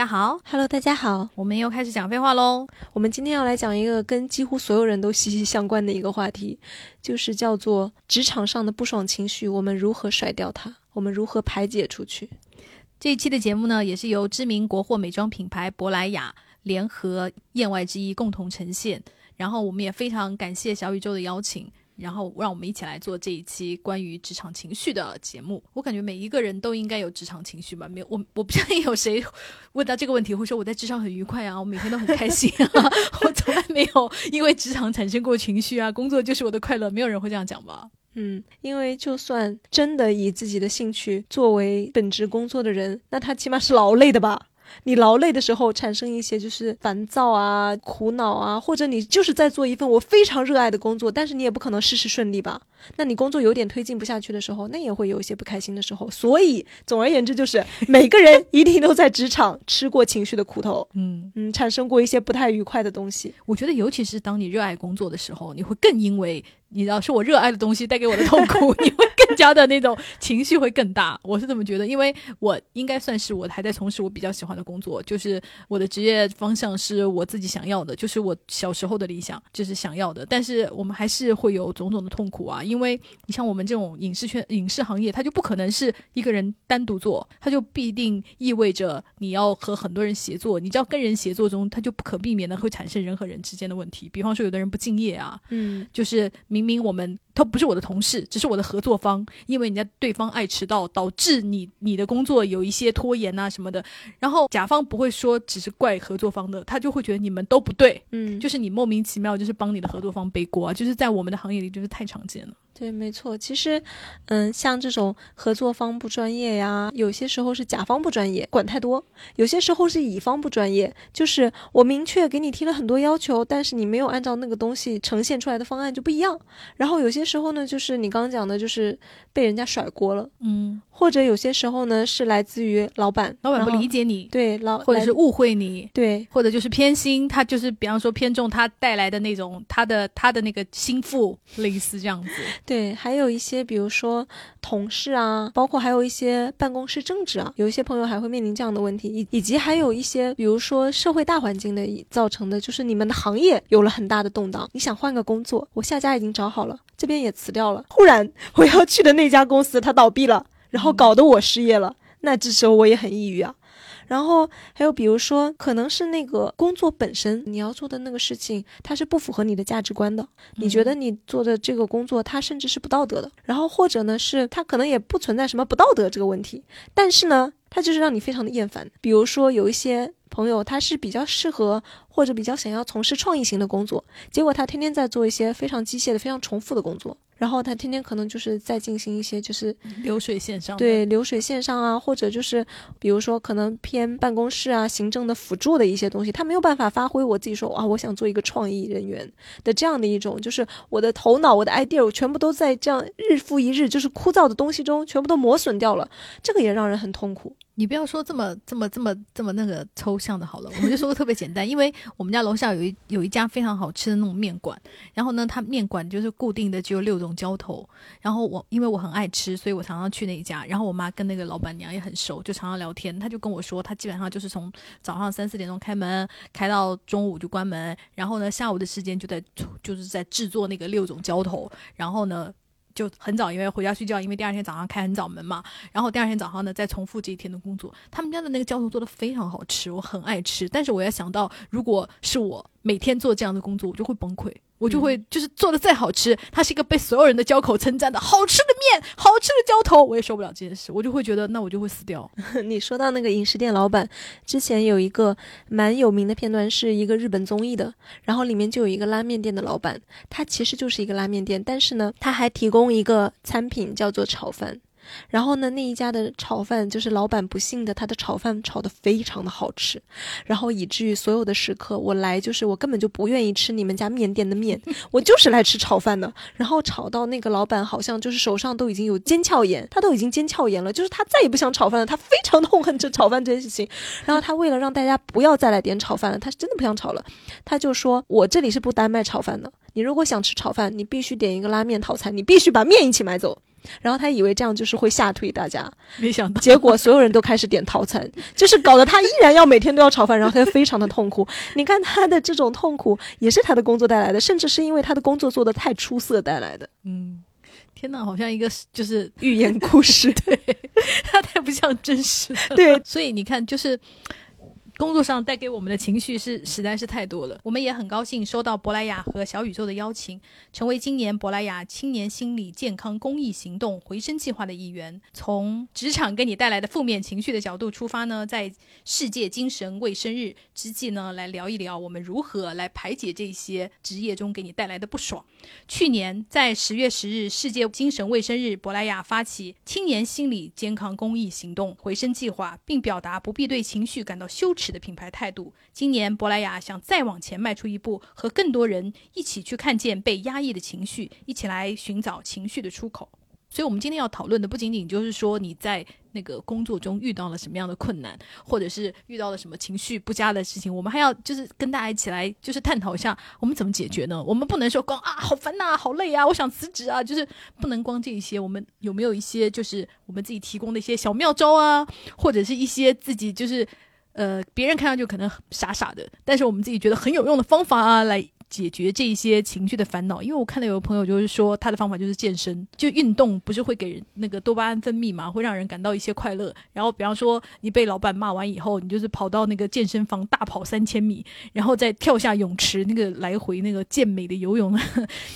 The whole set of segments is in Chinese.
大家好，Hello，大家好，我们又开始讲废话喽。我们今天要来讲一个跟几乎所有人都息息相关的一个话题，就是叫做职场上的不爽情绪，我们如何甩掉它？我们如何排解出去？这一期的节目呢，也是由知名国货美妆品牌珀莱雅联合燕外之一共同呈现。然后我们也非常感谢小宇宙的邀请。然后让我们一起来做这一期关于职场情绪的节目。我感觉每一个人都应该有职场情绪吧？没有，我我不相信有谁问到这个问题会说我在职场很愉快啊，我每天都很开心啊，我从来没有因为职场产生过情绪啊，工作就是我的快乐，没有人会这样讲吧？嗯，因为就算真的以自己的兴趣作为本职工作的人，那他起码是劳累的吧？你劳累的时候产生一些就是烦躁啊、苦恼啊，或者你就是在做一份我非常热爱的工作，但是你也不可能事事顺利吧？那你工作有点推进不下去的时候，那也会有一些不开心的时候。所以总而言之，就是 每个人一定都在职场吃过情绪的苦头，嗯嗯，产生过一些不太愉快的东西。我觉得，尤其是当你热爱工作的时候，你会更因为。你知道是我热爱的东西带给我的痛苦，你会更加的那种情绪会更大。我是这么觉得，因为我应该算是我还在从事我比较喜欢的工作，就是我的职业方向是我自己想要的，就是我小时候的理想，就是想要的。但是我们还是会有种种的痛苦啊，因为你像我们这种影视圈、影视行业，它就不可能是一个人单独做，它就必定意味着你要和很多人协作。你知道，跟人协作中，它就不可避免的会产生人和人之间的问题。比方说，有的人不敬业啊，嗯，就是明。明明我们他不是我的同事，只是我的合作方，因为人家对方爱迟到，导致你你的工作有一些拖延啊什么的。然后甲方不会说只是怪合作方的，他就会觉得你们都不对，嗯，就是你莫名其妙就是帮你的合作方背锅啊，就是在我们的行业里就是太常见了。对，没错。其实，嗯，像这种合作方不专业呀，有些时候是甲方不专业，管太多；有些时候是乙方不专业，就是我明确给你提了很多要求，但是你没有按照那个东西呈现出来的方案就不一样。然后有些时候呢，就是你刚刚讲的，就是被人家甩锅了，嗯，或者有些时候呢是来自于老板，老板不理解你，对，老或者是误会你，对，或者就是偏心，他就是比方说偏重他带来的那种他的他的那个心腹，类似这样子。对，还有一些，比如说同事啊，包括还有一些办公室政治啊，有一些朋友还会面临这样的问题，以以及还有一些，比如说社会大环境的造成的，就是你们的行业有了很大的动荡，你想换个工作，我下家已经找好了，这边也辞掉了，忽然我要去的那家公司它倒闭了，然后搞得我失业了，那这时候我也很抑郁啊。然后还有，比如说，可能是那个工作本身，你要做的那个事情，它是不符合你的价值观的。你觉得你做的这个工作，它甚至是不道德的。然后或者呢，是它可能也不存在什么不道德这个问题，但是呢，它就是让你非常的厌烦。比如说有一些朋友，他是比较适合或者比较想要从事创意型的工作，结果他天天在做一些非常机械的、非常重复的工作。然后他天天可能就是在进行一些就是流水线上对流水线上啊，或者就是比如说可能偏办公室啊、行政的辅助的一些东西，他没有办法发挥我自己说啊，我想做一个创意人员的这样的一种，就是我的头脑、我的 idea 我全部都在这样日复一日就是枯燥的东西中全部都磨损掉了，这个也让人很痛苦。你不要说这么这么这么这么那个抽象的好了，我们就说个特别简单，因为我们家楼下有一有一家非常好吃的那种面馆，然后呢，它面馆就是固定的只有六种浇头，然后我因为我很爱吃，所以我常常去那一家，然后我妈跟那个老板娘也很熟，就常常聊天，她就跟我说，她基本上就是从早上三四点钟开门，开到中午就关门，然后呢，下午的时间就在就是在制作那个六种浇头，然后呢。就很早，因为回家睡觉，因为第二天早上开很早门嘛。然后第二天早上呢，再重复这一天的工作。他们家的那个浇头做的非常好吃，我很爱吃。但是我要想到，如果是我每天做这样的工作，我就会崩溃。我就会就是做的再好吃，它是一个被所有人的交口称赞的好吃的面，好吃的浇头，我也受不了这件事，我就会觉得那我就会死掉。你说到那个饮食店老板，之前有一个蛮有名的片段，是一个日本综艺的，然后里面就有一个拉面店的老板，他其实就是一个拉面店，但是呢，他还提供一个餐品叫做炒饭。然后呢，那一家的炒饭就是老板不幸的，他的炒饭炒的非常的好吃，然后以至于所有的食客我来就是我根本就不愿意吃你们家面店的面，我就是来吃炒饭的。然后炒到那个老板好像就是手上都已经有尖鞘炎，他都已经尖鞘炎了，就是他再也不想炒饭了，他非常痛恨这炒饭这件事情。然后他为了让大家不要再来点炒饭了，他是真的不想炒了，他就说我这里是不单卖炒饭的，你如果想吃炒饭，你必须点一个拉面套餐，你必须把面一起买走。然后他以为这样就是会吓退大家，没想到结果所有人都开始点套餐，就是搞得他依然要每天都要炒饭，然后他就非常的痛苦。你看他的这种痛苦也是他的工作带来的，甚至是因为他的工作做得太出色带来的。嗯，天哪，好像一个就是寓言故事，对，他太不像真实了。对，所以你看，就是。工作上带给我们的情绪是实在是太多了。我们也很高兴收到珀莱雅和小宇宙的邀请，成为今年珀莱雅青年心理健康公益行动回声计划的一员。从职场给你带来的负面情绪的角度出发呢，在世界精神卫生日之际呢，来聊一聊我们如何来排解这些职业中给你带来的不爽。去年在十月十日世界精神卫生日，珀莱雅发起青年心理健康公益行动回声计划，并表达不必对情绪感到羞耻。的品牌态度。今年，珀莱雅想再往前迈出一步，和更多人一起去看见被压抑的情绪，一起来寻找情绪的出口。所以，我们今天要讨论的不仅仅就是说你在那个工作中遇到了什么样的困难，或者是遇到了什么情绪不佳的事情，我们还要就是跟大家一起来就是探讨一下我们怎么解决呢？我们不能说光啊好烦呐，好累啊，我想辞职啊，就是不能光这一些。我们有没有一些就是我们自己提供的一些小妙招啊，或者是一些自己就是。呃，别人看上去可能傻傻的，但是我们自己觉得很有用的方法啊，来。解决这些情绪的烦恼，因为我看到有个朋友就是说，他的方法就是健身，就运动不是会给人那个多巴胺分泌嘛，会让人感到一些快乐。然后，比方说你被老板骂完以后，你就是跑到那个健身房大跑三千米，然后再跳下泳池那个来回那个健美的游泳，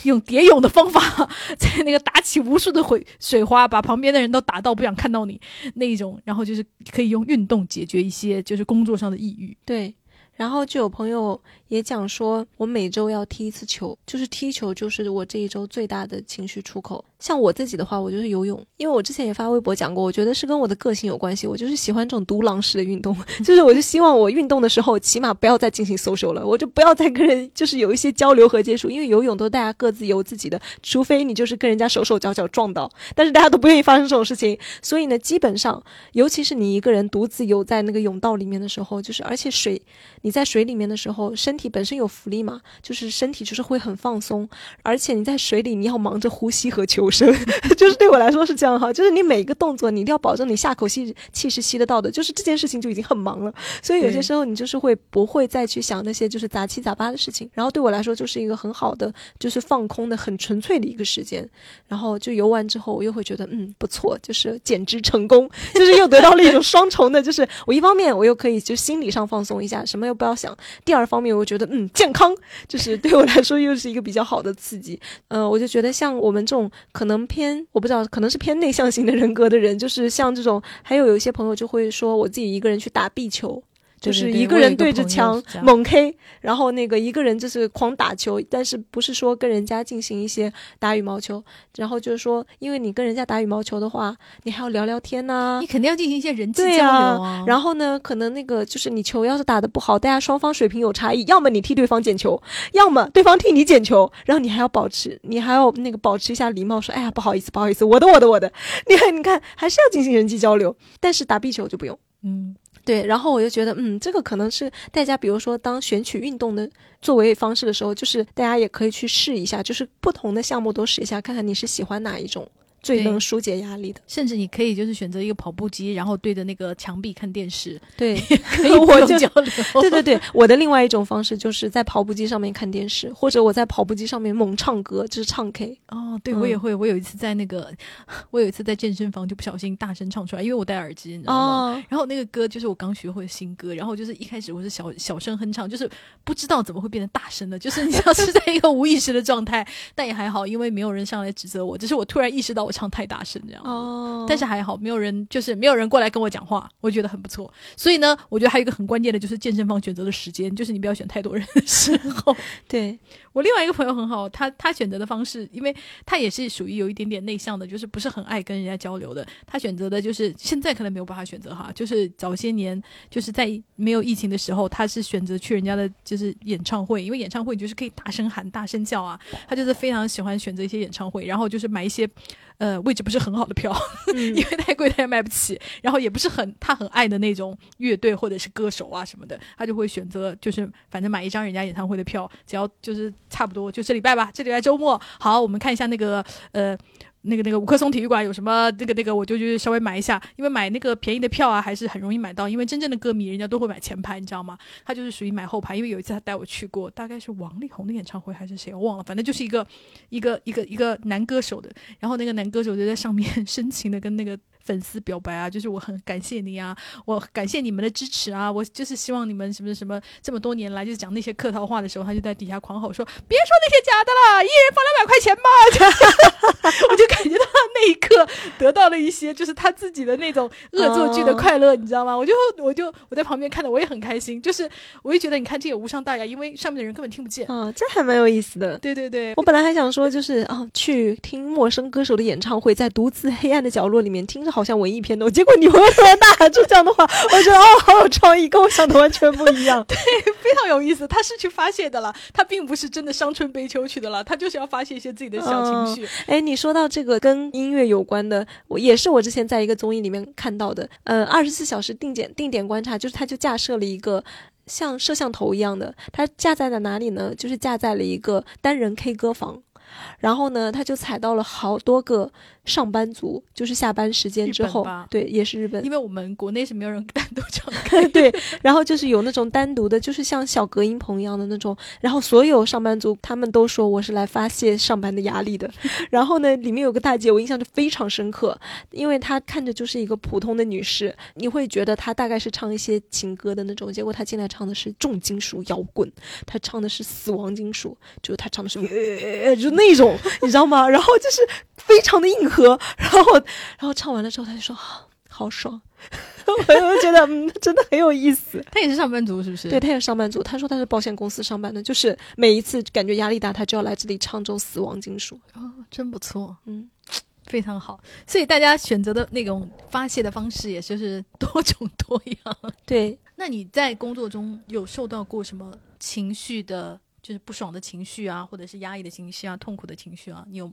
用蝶泳的方法，在那个打起无数的水水花，把旁边的人都打到不想看到你那一种，然后就是可以用运动解决一些就是工作上的抑郁。对。然后就有朋友也讲说，我每周要踢一次球，就是踢球就是我这一周最大的情绪出口。像我自己的话，我就是游泳，因为我之前也发微博讲过，我觉得是跟我的个性有关系，我就是喜欢这种独狼式的运动，就是我就希望我运动的时候，起码不要再进行 social 了，我就不要再跟人就是有一些交流和接触，因为游泳都大家各自游自己的，除非你就是跟人家手手脚脚撞到，但是大家都不愿意发生这种事情，所以呢，基本上，尤其是你一个人独自游在那个泳道里面的时候，就是而且水。你在水里面的时候，身体本身有浮力嘛，就是身体就是会很放松，而且你在水里你要忙着呼吸和求生，就是对我来说是这样哈，就是你每一个动作你一定要保证你下口气气是吸得到的，就是这件事情就已经很忙了，所以有些时候你就是会不会再去想那些就是杂七杂八的事情，然后对我来说就是一个很好的就是放空的很纯粹的一个时间，然后就游完之后我又会觉得嗯不错，就是简直成功，就是又得到了一种双重的，就是我一方面我又可以就心理上放松一下，什么又。不要想。第二方面，我觉得嗯，健康就是对我来说又是一个比较好的刺激。嗯，我就觉得像我们这种可可能偏，我不知道可能是偏内向型的人格的人，就是像这种，还有有一些朋友就会说，我自己一个人去打壁球。就是一个人对着墙猛 K，然后那个一个人就是狂打球，但是不是说跟人家进行一些打羽毛球，然后就是说，因为你跟人家打羽毛球的话，你还要聊聊天呐，你肯定要进行一些人际交流啊。然后呢，可能那个就是你球要是打的不好，大家双方水平有差异，要么你替对方捡球，要么对方替你捡球，然后你还要保持，你还要那个保持一下礼貌，说哎呀不好意思不好意思，我的我的我的，你看你看还是要进行人际交流，但是打壁球就不用，嗯。对，然后我就觉得，嗯，这个可能是大家，比如说当选取运动的作为方式的时候，就是大家也可以去试一下，就是不同的项目都试一下，看看你是喜欢哪一种。最能疏解压力的，甚至你可以就是选择一个跑步机，然后对着那个墙壁看电视。对，可以 我就交流。对对对，我的另外一种方式就是在跑步机上面看电视，或者我在跑步机上面猛唱歌，就是唱 K。哦，对我也会。我有一次在那个，我有一次在健身房就不小心大声唱出来，因为我戴耳机，你知道吗？然后那个歌就是我刚学会的新歌，然后就是一开始我是小小声哼唱，就是不知道怎么会变成大声的，就是你知道是在一个无意识的状态，但也还好，因为没有人上来指责我，只是我突然意识到我唱太大声这样。哦，但是还好，没有人，就是没有人过来跟我讲话，我觉得很不错。所以呢，我觉得还有一个很关键的，就是健身房选择的时间，就是你不要选太多人的时候。对我另外一个朋友很好，他他选择的方式，因为他也是属于有一点点内向的，就是不是很爱跟人家交流的。他选择的就是现在可能没有办法选择哈，就是早些年就是在没有疫情的时候，他是选择去人家的就是演唱会，因为演唱会你就是可以大声喊、大声叫啊。他就是非常喜欢选择一些演唱会，然后就是买一些呃位置不是很。好的票，因为太贵他也买不起，然后也不是很他很爱的那种乐队或者是歌手啊什么的，他就会选择就是反正买一张人家演唱会的票，只要就是差不多就这礼拜吧，这礼拜周末好，我们看一下那个呃那个那个五棵松体育馆有什么那个那个，我就去稍微买一下，因为买那个便宜的票啊，还是很容易买到。因为真正的歌迷，人家都会买前排，你知道吗？他就是属于买后排。因为有一次他带我去过，大概是王力宏的演唱会还是谁，我忘了，反正就是一个一个一个一个男歌手的，然后那个男歌手就在上面 深情的跟那个。粉丝表白啊，就是我很感谢你啊，我感谢你们的支持啊，我就是希望你们什么什么这么多年来，就是讲那些客套话的时候，他就在底下狂吼说：“别说那些假的了，一人放两百块钱吧。”我就感觉到那一刻得到了一些，就是他自己的那种恶作剧的快乐，你知道吗？我就我就我在旁边看的，我也很开心，就是我就觉得你看这也无伤大雅，因为上面的人根本听不见啊，这还蛮有意思的。对对对，我本来还想说，就是啊，去听陌生歌手的演唱会，在独自黑暗的角落里面听着。好像文艺片的，结果你会突然大喊出这样的话，我觉得哦，好有创意，跟我想的完全不一样。对，非常有意思。他是去发泄的了，他并不是真的伤春悲秋去的了，他就是要发泄一些自己的小情绪。哎，你说到这个跟音乐有关的，我也是我之前在一个综艺里面看到的。呃，二十四小时定点定点观察，就是他就架设了一个像摄像头一样的，它架在了哪里呢？就是架在了一个单人 K 歌房，然后呢，他就踩到了好多个。上班族就是下班时间之后，对，也是日本，因为我们国内是没有人单独唱歌，对。然后就是有那种单独的，就是像小隔音棚一样的那种。然后所有上班族他们都说我是来发泄上班的压力的。然后呢，里面有个大姐，我印象就非常深刻，因为她看着就是一个普通的女士，你会觉得她大概是唱一些情歌的那种，结果她进来唱的是重金属摇滚，她唱的是死亡金属，就是她唱的是就 那种，你知道吗？然后就是非常的硬。核，然后，然后唱完了之后，他就说好爽，我就觉得嗯，真的很有意思。他也是上班族，是不是？对，他也是上班族。他说他是保险公司上班的，就是每一次感觉压力大，他就要来这里唱这种死亡金属。哦，真不错，嗯，非常好。所以大家选择的那种发泄的方式，也就是多种多样。对，那你在工作中有受到过什么情绪的，就是不爽的情绪啊，或者是压抑的情绪啊，痛苦的情绪啊？你有？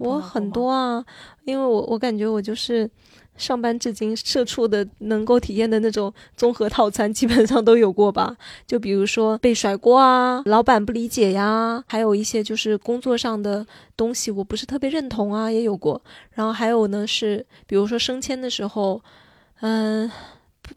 我很多啊，因为我我感觉我就是上班至今社畜的能够体验的那种综合套餐，基本上都有过吧。就比如说被甩锅啊，老板不理解呀，还有一些就是工作上的东西我不是特别认同啊，也有过。然后还有呢是，比如说升迁的时候，嗯。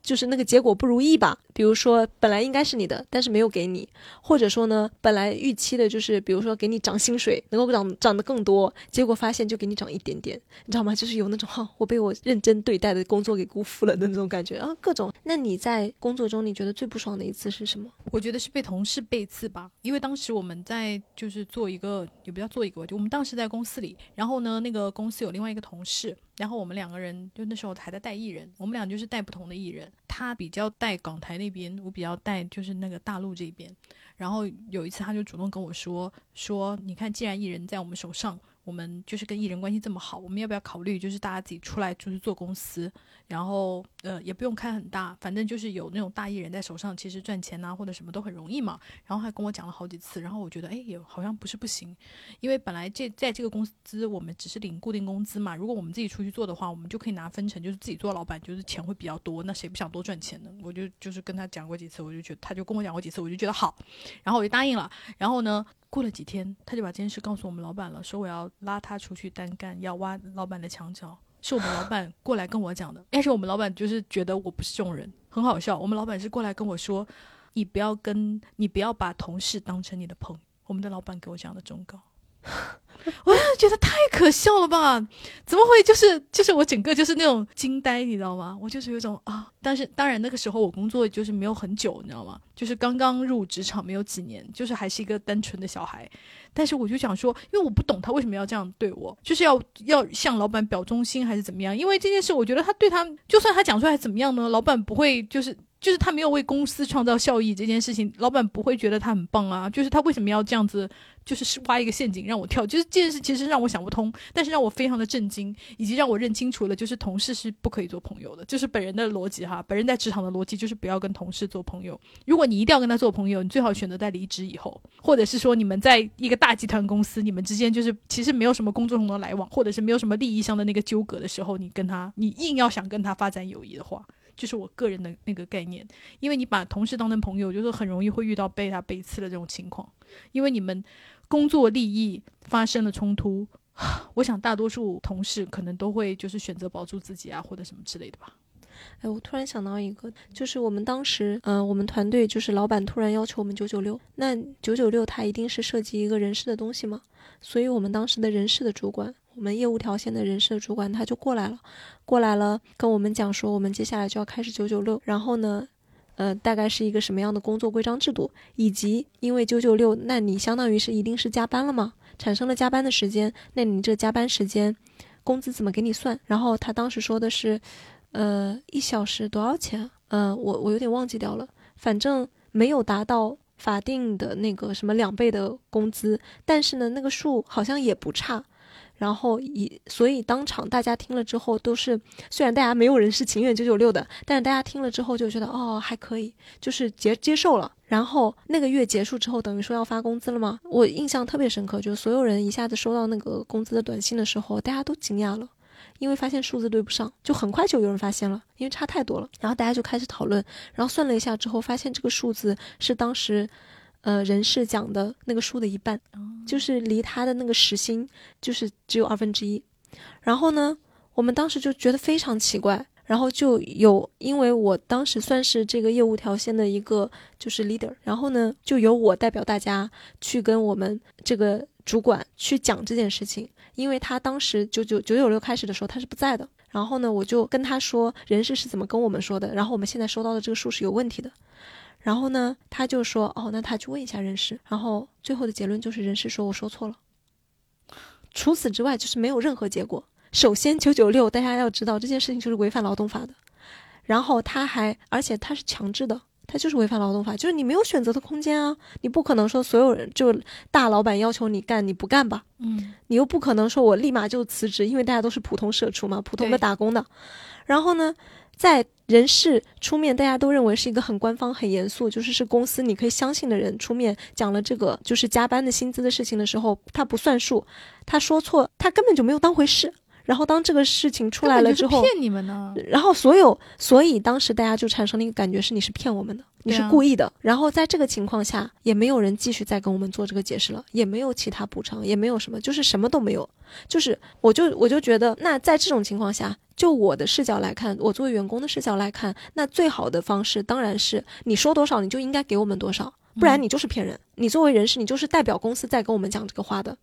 就是那个结果不如意吧，比如说本来应该是你的，但是没有给你，或者说呢，本来预期的就是比如说给你涨薪水，能够涨涨得更多，结果发现就给你涨一点点，你知道吗？就是有那种哈，我被我认真对待的工作给辜负了的那种感觉啊，各种。那你在工作中你觉得最不爽的一次是什么？我觉得是被同事背刺吧，因为当时我们在就是做一个，也不要做一个，就我们当时在公司里，然后呢，那个公司有另外一个同事。然后我们两个人就那时候还在带艺人，我们俩就是带不同的艺人，他比较带港台那边，我比较带就是那个大陆这边。然后有一次他就主动跟我说说，你看既然艺人在我们手上。我们就是跟艺人关系这么好，我们要不要考虑就是大家自己出来就是做公司，然后呃也不用开很大，反正就是有那种大艺人在手上，其实赚钱呐或者什么都很容易嘛。然后还跟我讲了好几次，然后我觉得哎也好像不是不行，因为本来这在这个公司我们只是领固定工资嘛，如果我们自己出去做的话，我们就可以拿分成，就是自己做老板就是钱会比较多，那谁不想多赚钱呢？我就就是跟他讲过几次，我就觉得他就跟我讲过几次，我就觉得好，然后我就答应了，然后呢。过了几天，他就把这件事告诉我们老板了，说我要拉他出去单干，要挖老板的墙角。是我们老板过来跟我讲的，但是我们老板就是觉得我不是这种人，很好笑。我们老板是过来跟我说，你不要跟你不要把同事当成你的朋友。我们的老板给我这样的忠告。我觉得太可笑了吧？怎么会就是就是我整个就是那种惊呆，你知道吗？我就是有种啊，但是当然那个时候我工作就是没有很久，你知道吗？就是刚刚入职场没有几年，就是还是一个单纯的小孩。但是我就想说，因为我不懂他为什么要这样对我，就是要要向老板表忠心还是怎么样？因为这件事，我觉得他对他，就算他讲出来怎么样呢？老板不会就是就是他没有为公司创造效益这件事情，老板不会觉得他很棒啊？就是他为什么要这样子？就是挖一个陷阱让我跳，就是这件事其实让我想不通，但是让我非常的震惊，以及让我认清楚了，就是同事是不可以做朋友的，就是本人的逻辑哈，本人在职场的逻辑就是不要跟同事做朋友。如果你一定要跟他做朋友，你最好选择在离职以后，或者是说你们在一个大集团公司，你们之间就是其实没有什么工作上的来往，或者是没有什么利益上的那个纠葛的时候，你跟他，你硬要想跟他发展友谊的话，就是我个人的那个概念，因为你把同事当成朋友，就是很容易会遇到被他背刺的这种情况，因为你们。工作利益发生了冲突，我想大多数同事可能都会就是选择保住自己啊，或者什么之类的吧。哎，我突然想到一个，就是我们当时，嗯、我们团队就是老板突然要求我们九九六，那九九六它一定是涉及一个人事的东西嘛，所以我们当时的人事的主管，我们业务条线的人事主管他就过来了，过来了跟我们讲说，我们接下来就要开始九九六，然后呢。呃，大概是一个什么样的工作规章制度，以及因为九九六，那你相当于是一定是加班了嘛，产生了加班的时间，那你这加班时间，工资怎么给你算？然后他当时说的是，呃，一小时多少钱？呃，我我有点忘记掉了，反正没有达到法定的那个什么两倍的工资，但是呢，那个数好像也不差。然后以所以当场大家听了之后都是，虽然大家没有人是情愿九九六的，但是大家听了之后就觉得哦还可以，就是接接受了。然后那个月结束之后，等于说要发工资了吗？我印象特别深刻，就是所有人一下子收到那个工资的短信的时候，大家都惊讶了。因为发现数字对不上，就很快就有人发现了，因为差太多了。然后大家就开始讨论，然后算了一下之后，发现这个数字是当时，呃，人事讲的那个数的一半，就是离他的那个时薪就是只有二分之一。然后呢，我们当时就觉得非常奇怪，然后就有，因为我当时算是这个业务条线的一个就是 leader，然后呢，就由我代表大家去跟我们这个主管去讲这件事情。因为他当时九九九九六开始的时候他是不在的，然后呢，我就跟他说人事是怎么跟我们说的，然后我们现在收到的这个数是有问题的，然后呢，他就说哦，那他去问一下人事，然后最后的结论就是人事说我说错了，除此之外就是没有任何结果。首先九九六大家要知道这件事情就是违反劳动法的，然后他还而且他是强制的。他就是违反劳动法，就是你没有选择的空间啊！你不可能说所有人就大老板要求你干你不干吧？嗯，你又不可能说我立马就辞职，因为大家都是普通社畜嘛，普通的打工的。然后呢，在人事出面，大家都认为是一个很官方、很严肃，就是是公司你可以相信的人出面讲了这个就是加班的薪资的事情的时候，他不算数，他说错，他根本就没有当回事。然后当这个事情出来了之后，骗你们呢。然后所有，所以当时大家就产生了一个感觉是你是骗我们的，你是故意的。然后在这个情况下，也没有人继续再跟我们做这个解释了，也没有其他补偿，也没有什么，就是什么都没有。就是我就我就觉得，那在这种情况下，就我的视角来看，我作为员工的视角来看，那最好的方式当然是你说多少你就应该给我们多少，不然你就是骗人。你作为人事，你就是代表公司在跟我们讲这个话的。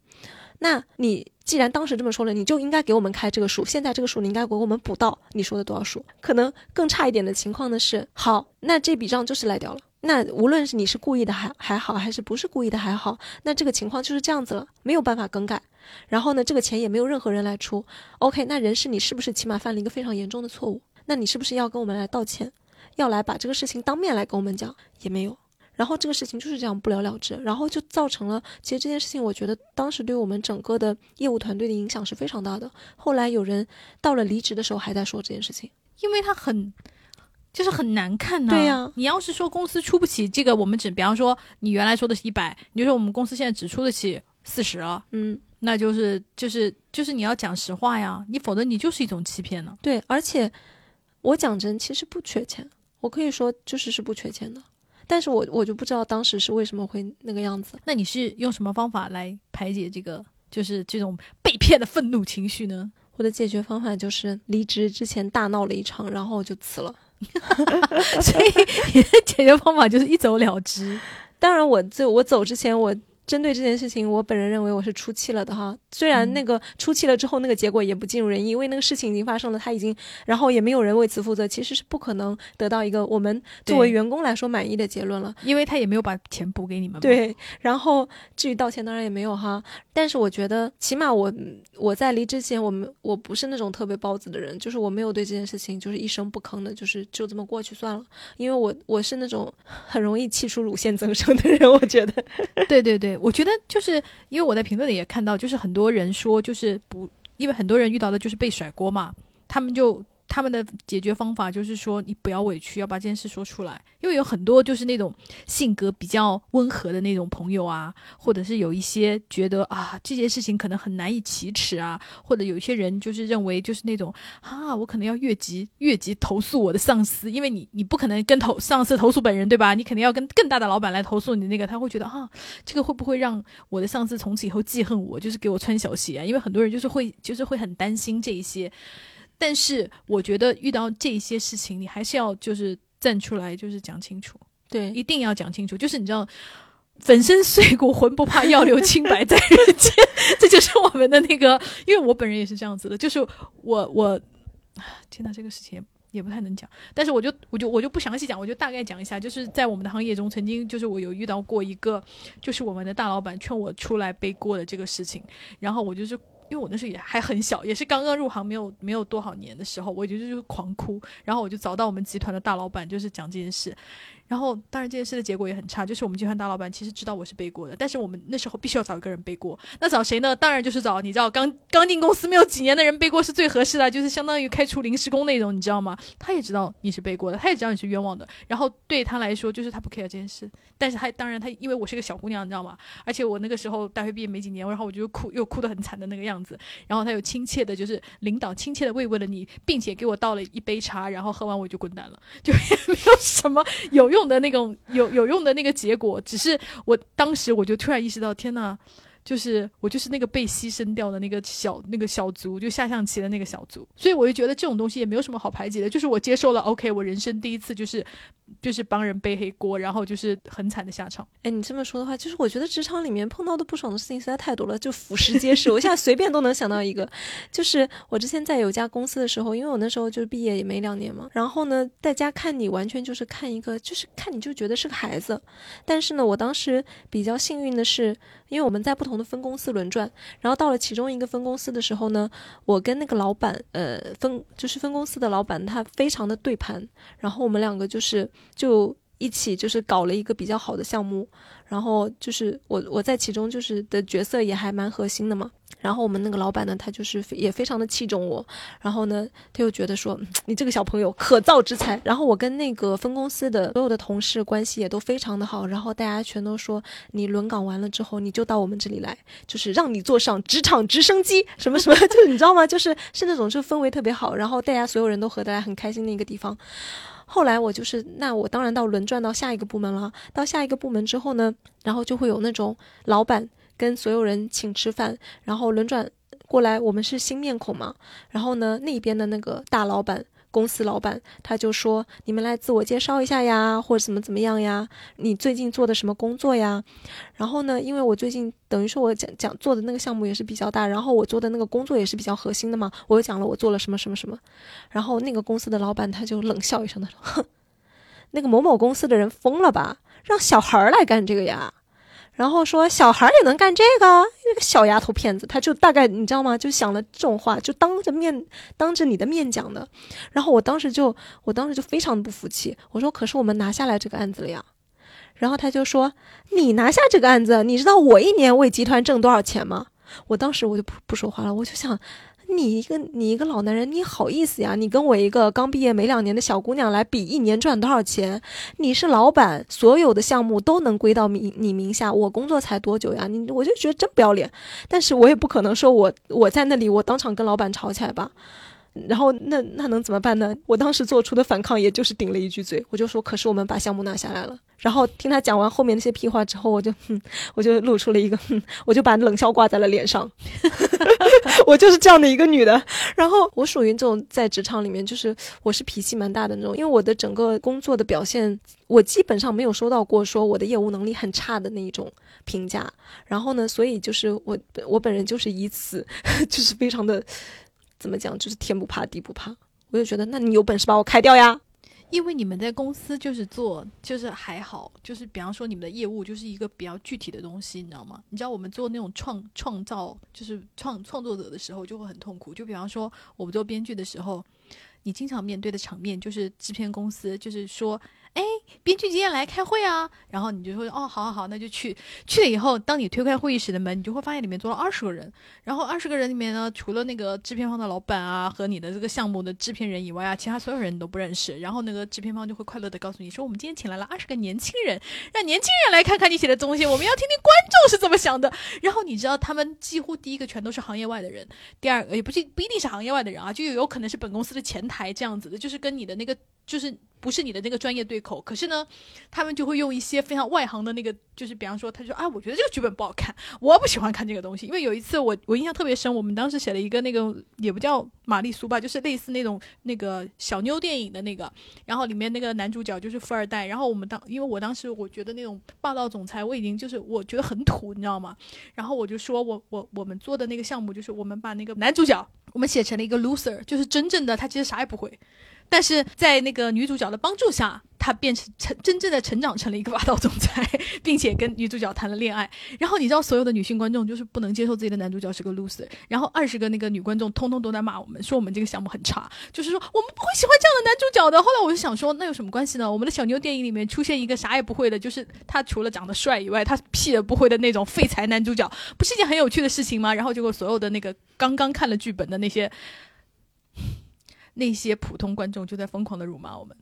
那你既然当时这么说了，你就应该给我们开这个数。现在这个数你应该给我们补到你说的多少数。可能更差一点的情况呢是，好，那这笔账就是赖掉了。那无论是你是故意的还还好，还是不是故意的还好，那这个情况就是这样子了，没有办法更改。然后呢，这个钱也没有任何人来出。OK，那人事你是不是起码犯了一个非常严重的错误？那你是不是要跟我们来道歉，要来把这个事情当面来跟我们讲？也没有。然后这个事情就是这样不了了之，然后就造成了，其实这件事情我觉得当时对我们整个的业务团队的影响是非常大的。后来有人到了离职的时候还在说这件事情，因为他很，就是很难看呐、对呀你要是说公司出不起这个，我们只比方说你原来说的是一百，你就说我们公司现在只出得起四十啊，嗯，那就是就是就是你要讲实话呀，你否则你就是一种欺骗呢。对，而且我讲真，其实不缺钱，我可以说就是是不缺钱的，但是我我就不知道当时是为什么会那个样子。那你是用什么方法来排解这个就是这种被骗的愤怒情绪呢？我的解决方法就是离职之前大闹了一场，然后就辞了。所以你的解决方法就是一走了之。当然我，就我走之前，我针对这件事情，我本人认为我是出气了的哈。虽然那个出气了之后，那个结果也不尽如人意，因为那个事情已经发生了，他已经，然后也没有人为此负责，其实是不可能得到一个我们作为员工来说满意的结论了。因为他也没有把钱补给你们嘛。，对，然后至于道歉，当然也没有哈。但是我觉得，起码我我在离之前，我们我不是那种特别包子的人，就是我没有对这件事情就是一声不吭的，就是就这么过去算了。因为我我是那种很容易气出乳腺增生的人，我觉得。对对对，我觉得就是因为我在评论里也看到，就是很多人说，就是不，因为很多人遇到的就是被甩锅嘛，他们就。他们的解决方法就是说，你不要委屈，要把这件事说出来。因为有很多就是那种性格比较温和的那种朋友啊，或者是有一些觉得啊这件事情可能很难以启齿啊，或者有一些人就是认为就是那种啊，我可能要越级越级投诉我的上司，因为你你不可能跟投上司投诉本人对吧？你肯定要跟更大的老板来投诉你那个，他会觉得啊，这个会不会让我的上司从此以后记恨我，就是给我穿小鞋啊？因为很多人就是会就是会很担心这一些。但是我觉得遇到这些事情，你还是要就是站出来，就是讲清楚，对，一定要讲清楚。就是你知道，粉身碎骨浑不怕，要留清白在人间，这就是我们的那个。因为我本人也是这样子的，就是我我，天呐，这个事情也不太能讲。但是我就我就我就不详细讲，我就大概讲一下。就是在我们的行业中，曾经就是我有遇到过一个，就是我们的大老板劝我出来背锅的这个事情，然后我就是。因为我那时候也还很小，也是刚刚入行没有没有多少年的时候，我就就是狂哭，然后我就找到我们集团的大老板，就是讲这件事。然后，当然这件事的结果也很差，就是我们集团大老板其实知道我是背锅的，但是我们那时候必须要找一个人背锅。那找谁呢？当然就是找你知道刚刚进公司没有几年的人背锅是最合适的，就是相当于开除临时工那种，你知道吗？他也知道你是背锅的，他也知道你是冤枉的。然后对他来说，就是他不 care 这件事，但是他当然他因为我是个小姑娘，你知道吗？而且我那个时候大学毕业没几年，然后我就哭又哭得很惨的那个样子。然后他又亲切的，就是领导亲切的慰问了你，并且给我倒了一杯茶，然后喝完我就滚蛋了，就也没有什么有用的那种。有有用的那个结果，只是我当时我就突然意识到，天呐，就是我就是那个被牺牲掉的那个小那个小卒，就下象棋的那个小卒，所以我就觉得这种东西也没有什么好排挤的，就是我接受了，OK，我人生第一次就是。就是帮人背黑锅，然后就是很惨的下场。哎，你这么说的话，就是我觉得职场里面碰到的不爽的事情实在太多了，就俯拾皆是。我现在随便都能想到一个，就是我之前在有家公司的时候，因为我那时候就毕业也没两年嘛，然后呢，大家看你完全就是看一个，就是看你就觉得是个孩子。但是呢，我当时比较幸运的是，因为我们在不同的分公司轮转，然后到了其中一个分公司的时候呢，我跟那个老板，呃，分就是分公司的老板，他非常的对盘，然后我们两个就是。就一起就是搞了一个比较好的项目，然后就是我我在其中就是的角色也还蛮核心的嘛。然后我们那个老板呢，他就是也非常的器重我，然后呢，他又觉得说你这个小朋友可造之才。然后我跟那个分公司的所有的同事关系也都非常的好，然后大家全都说你轮岗完了之后你就到我们这里来，就是让你坐上职场直升机什么什么，就你知道吗？就是是那种就氛围特别好，然后大家所有人都合得来很开心的一个地方。后来我就是，那我当然到轮转到下一个部门了。到下一个部门之后呢，然后就会有那种老板跟所有人请吃饭，然后轮转过来，我们是新面孔嘛。然后呢，那边的那个大老板。公司老板他就说：“你们来自我介绍一下呀，或者怎么怎么样呀？你最近做的什么工作呀？”然后呢，因为我最近等于说我讲讲做的那个项目也是比较大，然后我做的那个工作也是比较核心的嘛，我又讲了我做了什么什么什么。然后那个公司的老板他就冷笑一声，他说：“哼，那个某某公司的人疯了吧？让小孩儿来干这个呀？”然后说小孩也能干这个，那个小丫头片子，他就大概你知道吗？就想了这种话，就当着面当着你的面讲的。然后我当时就我当时就非常不服气，我说可是我们拿下来这个案子了呀。然后他就说你拿下这个案子，你知道我一年为集团挣多少钱吗？我当时我就不不说话了，我就想。你一个你一个老男人，你好意思呀？你跟我一个刚毕业没两年的小姑娘来比一年赚多少钱？你是老板，所有的项目都能归到名你名下，我工作才多久呀？你我就觉得真不要脸，但是我也不可能说我我在那里我当场跟老板吵起来吧。然后那那能怎么办呢？我当时做出的反抗也就是顶了一句嘴，我就说：“可是我们把项目拿下来了。”然后听他讲完后面那些屁话之后，我就哼，我就露出了一个哼，我就把冷笑挂在了脸上。我就是这样的一个女的。然后我属于这种在职场里面，就是我是脾气蛮大的那种，因为我的整个工作的表现，我基本上没有收到过说我的业务能力很差的那一种评价。然后呢，所以就是我我本人就是以此 就是非常的。怎么讲？就是天不怕地不怕，我就觉得，那你有本事把我开掉呀！因为你们在公司就是做，就是还好，就是比方说你们的业务就是一个比较具体的东西，你知道吗？你知道我们做那种创创造，就是创创作者的时候就会很痛苦。就比方说我们做编剧的时候，你经常面对的场面就是制片公司就是说。哎，编剧今天来开会啊，然后你就会哦，好好好，那就去。去了以后，当你推开会议室的门，你就会发现里面坐了二十个人。然后二十个人里面呢，除了那个制片方的老板啊和你的这个项目的制片人以外啊，其他所有人都不认识。然后那个制片方就会快乐的告诉你说，我们今天请来了二十个年轻人，让年轻人来看看你写的东西，我们要听听观众是怎么想的。然后你知道，他们几乎第一个全都是行业外的人，第二个也不是不一定是行业外的人啊，就有可能是本公司的前台这样子的，就是跟你的那个就是不是你的那个专业对口。可是呢，他们就会用一些非常外行的那个，就是比方说，他说啊，我觉得这个剧本不好看，我不喜欢看这个东西。因为有一次我我印象特别深，我们当时写了一个那个也不叫玛丽苏吧，就是类似那种那个小妞电影的那个，然后里面那个男主角就是富二代，然后我们当因为我当时我觉得那种霸道总裁我已经就是我觉得很土，你知道吗？然后我就说我我我们做的那个项目就是我们把那个男主角我们写成了一个 loser，就是真正的他其实啥也不会。但是在那个女主角的帮助下，他变成成真正的成长成了一个霸道总裁，并且跟女主角谈了恋爱。然后你知道，所有的女性观众就是不能接受自己的男主角是个 loser。然后二十个那个女观众通通都在骂我们，说我们这个项目很差，就是说我们不会喜欢这样的男主角的。后来我就想说，那有什么关系呢？我们的小妞电影里面出现一个啥也不会的，就是他除了长得帅以外，他屁也不会的那种废材男主角，不是一件很有趣的事情吗？然后结果所有的那个刚刚看了剧本的那些。那些普通观众就在疯狂的辱骂我们，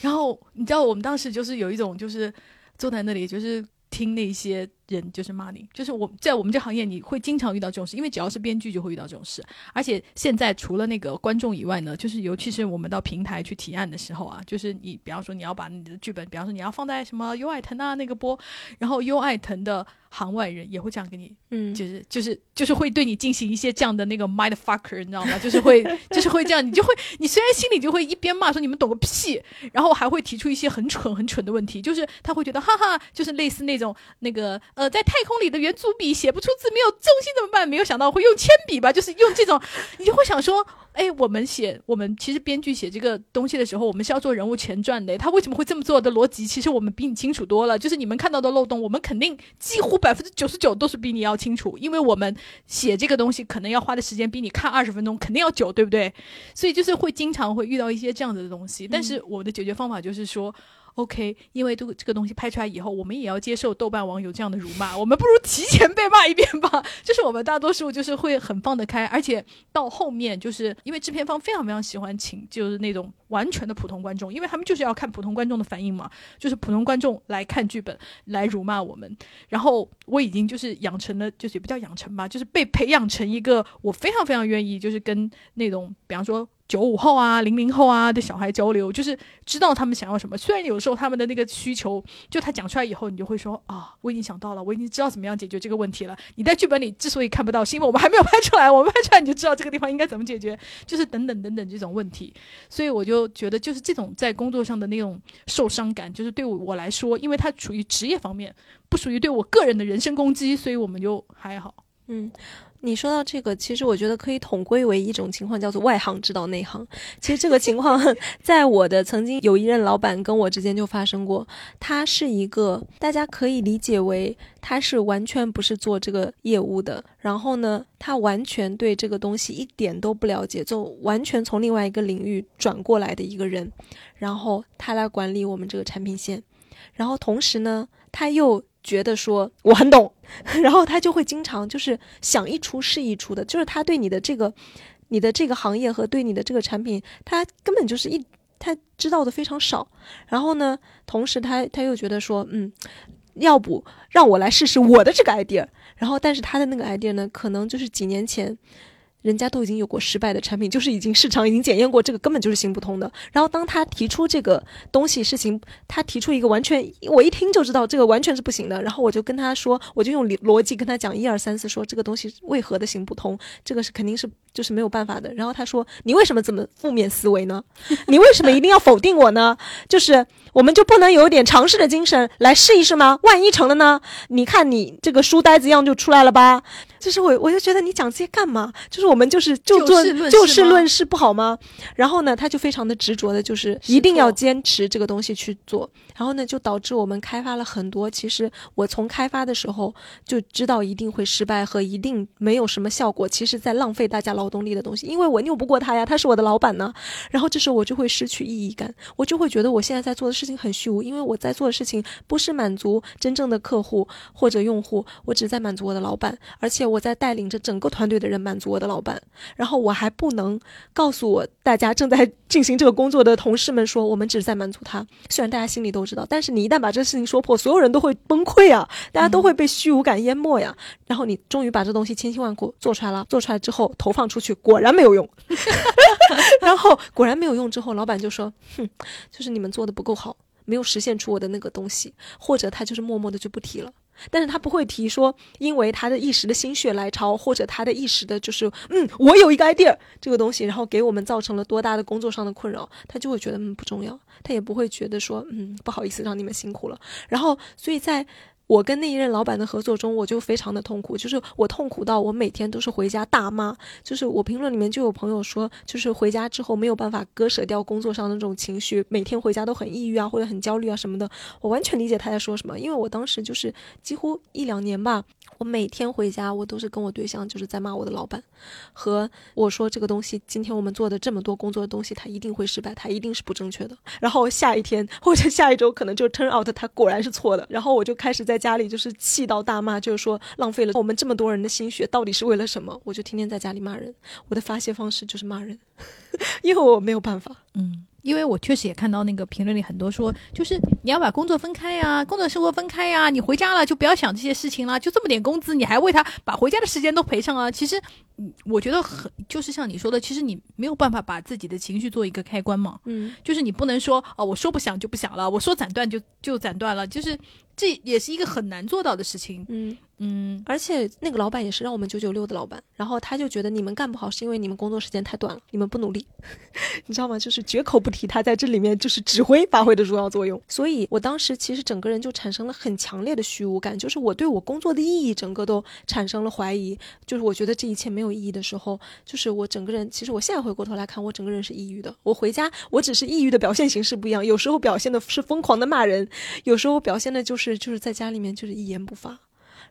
然后你知道我们当时就是有一种就是坐在那里就是听那些人就是骂你，就是我在我们这行业你会经常遇到这种事，因为只要是编剧就会遇到这种事，而且现在除了那个观众以外呢，就是尤其是我们到平台去提案的时候啊，就是你比方说你要把你的剧本，比方说你要放在什么优爱腾啊那个播，然后优爱腾的。行外人也会这样给你，嗯，就是就是就是会对你进行一些这样的那个 mind fucker，你知道吗？就是会就是会这样，你就会你虽然心里就会一边骂说你们懂个屁，然后还会提出一些很蠢很蠢的问题，就是他会觉得哈哈，就是类似那种那个呃，在太空里的圆珠笔写不出字，没有重心怎么办？没有想到会用铅笔吧？就是用这种，你就会想说。哎，我们写我们其实编剧写这个东西的时候，我们是要做人物前传的。他为什么会这么做的逻辑，其实我们比你清楚多了。就是你们看到的漏洞，我们肯定几乎百分之九十九都是比你要清楚，因为我们写这个东西可能要花的时间比你看二十分钟肯定要久，对不对？所以就是会经常会遇到一些这样子的东西。但是我的解决方法就是说。OK，因为这个这个东西拍出来以后，我们也要接受豆瓣网友这样的辱骂，我们不如提前被骂一遍吧。就是我们大多数就是会很放得开，而且到后面就是因为制片方非常非常喜欢请就是那种完全的普通观众，因为他们就是要看普通观众的反应嘛，就是普通观众来看剧本来辱骂我们。然后我已经就是养成了，就是也不叫养成吧，就是被培养成一个我非常非常愿意就是跟那种比方说。九五后啊，零零后啊的小孩交流，就是知道他们想要什么。虽然有时候他们的那个需求，就他讲出来以后，你就会说啊，我已经想到了，我已经知道怎么样解决这个问题了。你在剧本里之所以看不到，是因为我们还没有拍出来。我们拍出来，你就知道这个地方应该怎么解决，就是等等等等这种问题。所以我就觉得，就是这种在工作上的那种受伤感，就是对我来说，因为它处于职业方面，不属于对我个人的人身攻击，所以我们就还好。嗯。你说到这个，其实我觉得可以统归为一种情况，叫做外行指导内行。其实这个情况，在我的曾经有一任老板跟我之间就发生过。他是一个，大家可以理解为他是完全不是做这个业务的，然后呢，他完全对这个东西一点都不了解，就完全从另外一个领域转过来的一个人，然后他来管理我们这个产品线，然后同时呢，他又。觉得说我很懂，然后他就会经常就是想一出是一出的，就是他对你的这个，你的这个行业和对你的这个产品，他根本就是一他知道的非常少。然后呢，同时他他又觉得说，嗯，要不让我来试试我的这个 idea。然后，但是他的那个 idea 呢，可能就是几年前。人家都已经有过失败的产品，就是已经市场已经检验过，这个根本就是行不通的。然后当他提出这个东西是行，他提出一个完全，我一听就知道这个完全是不行的。然后我就跟他说，我就用逻辑跟他讲一二三四，说这个东西为何的行不通，这个是肯定是就是没有办法的。然后他说，你为什么这么负面思维呢？你为什么一定要否定我呢？就是我们就不能有一点尝试的精神来试一试吗？万一成了呢？你看你这个书呆子样就出来了吧？就是我，我就觉得你讲这些干嘛？就是我们就是就做就事论事不好吗？然后呢，他就非常的执着的，就是一定要坚持这个东西去做。然后呢，就导致我们开发了很多。其实我从开发的时候就知道一定会失败和一定没有什么效果，其实在浪费大家劳动力的东西，因为我拗不过他呀，他是我的老板呢。然后这时候我就会失去意义感，我就会觉得我现在在做的事情很虚无，因为我在做的事情不是满足真正的客户或者用户，我只在满足我的老板，而且我在带领着整个团队的人满足我的老板。然后我还不能告诉我大家正在进行这个工作的同事们说，我们只是在满足他。虽然大家心里都知道，但是你一旦把这事情说破，所有人都会崩溃啊，大家都会被虚无感淹没呀。然后你终于把这东西千辛万苦做出来了，做出来之后投放出去，果然没有用。然后果然没有用之后，老板就说：“哼，就是你们做的不够好，没有实现出我的那个东西。”或者他就是默默的就不提了。但是他不会提说，因为他的一时的心血来潮，或者他的一时的，就是嗯，我有一个 idea 这个东西，然后给我们造成了多大的工作上的困扰，他就会觉得嗯不重要，他也不会觉得说嗯不好意思让你们辛苦了。然后，所以在。我跟那一任老板的合作中，我就非常的痛苦，就是我痛苦到我每天都是回家大骂，就是我评论里面就有朋友说，就是回家之后没有办法割舍掉工作上的那种情绪，每天回家都很抑郁啊，或者很焦虑啊什么的。我完全理解他在说什么，因为我当时就是几乎一两年吧，我每天回家我都是跟我对象就是在骂我的老板，和我说这个东西今天我们做的这么多工作的东西，他一定会失败，他一定是不正确的。然后下一天或者下一周可能就 turn out 他果然是错的，然后我就开始在。家里就是气到大骂，就是说浪费了我们这么多人的心血，到底是为了什么？我就天天在家里骂人，我的发泄方式就是骂人，因为我没有办法。嗯，因为我确实也看到那个评论里很多说，就是你要把工作分开呀，工作生活分开呀，你回家了就不要想这些事情了，就这么点工资，你还为他把回家的时间都赔上啊。其实，我觉得很就是像你说的，其实你没有办法把自己的情绪做一个开关嘛。嗯，就是你不能说哦，我说不想就不想了，我说斩断就就斩断了，就是。这也是一个很难做到的事情。嗯。嗯，而且那个老板也是让我们九九六的老板，然后他就觉得你们干不好是因为你们工作时间太短了，你们不努力，你知道吗？就是绝口不提他在这里面就是指挥发挥的重要作用。所以我当时其实整个人就产生了很强烈的虚无感，就是我对我工作的意义整个都产生了怀疑，就是我觉得这一切没有意义的时候，就是我整个人其实我现在回过头来看，我整个人是抑郁的。我回家，我只是抑郁的表现形式不一样，有时候表现的是疯狂的骂人，有时候表现的就是就是在家里面就是一言不发。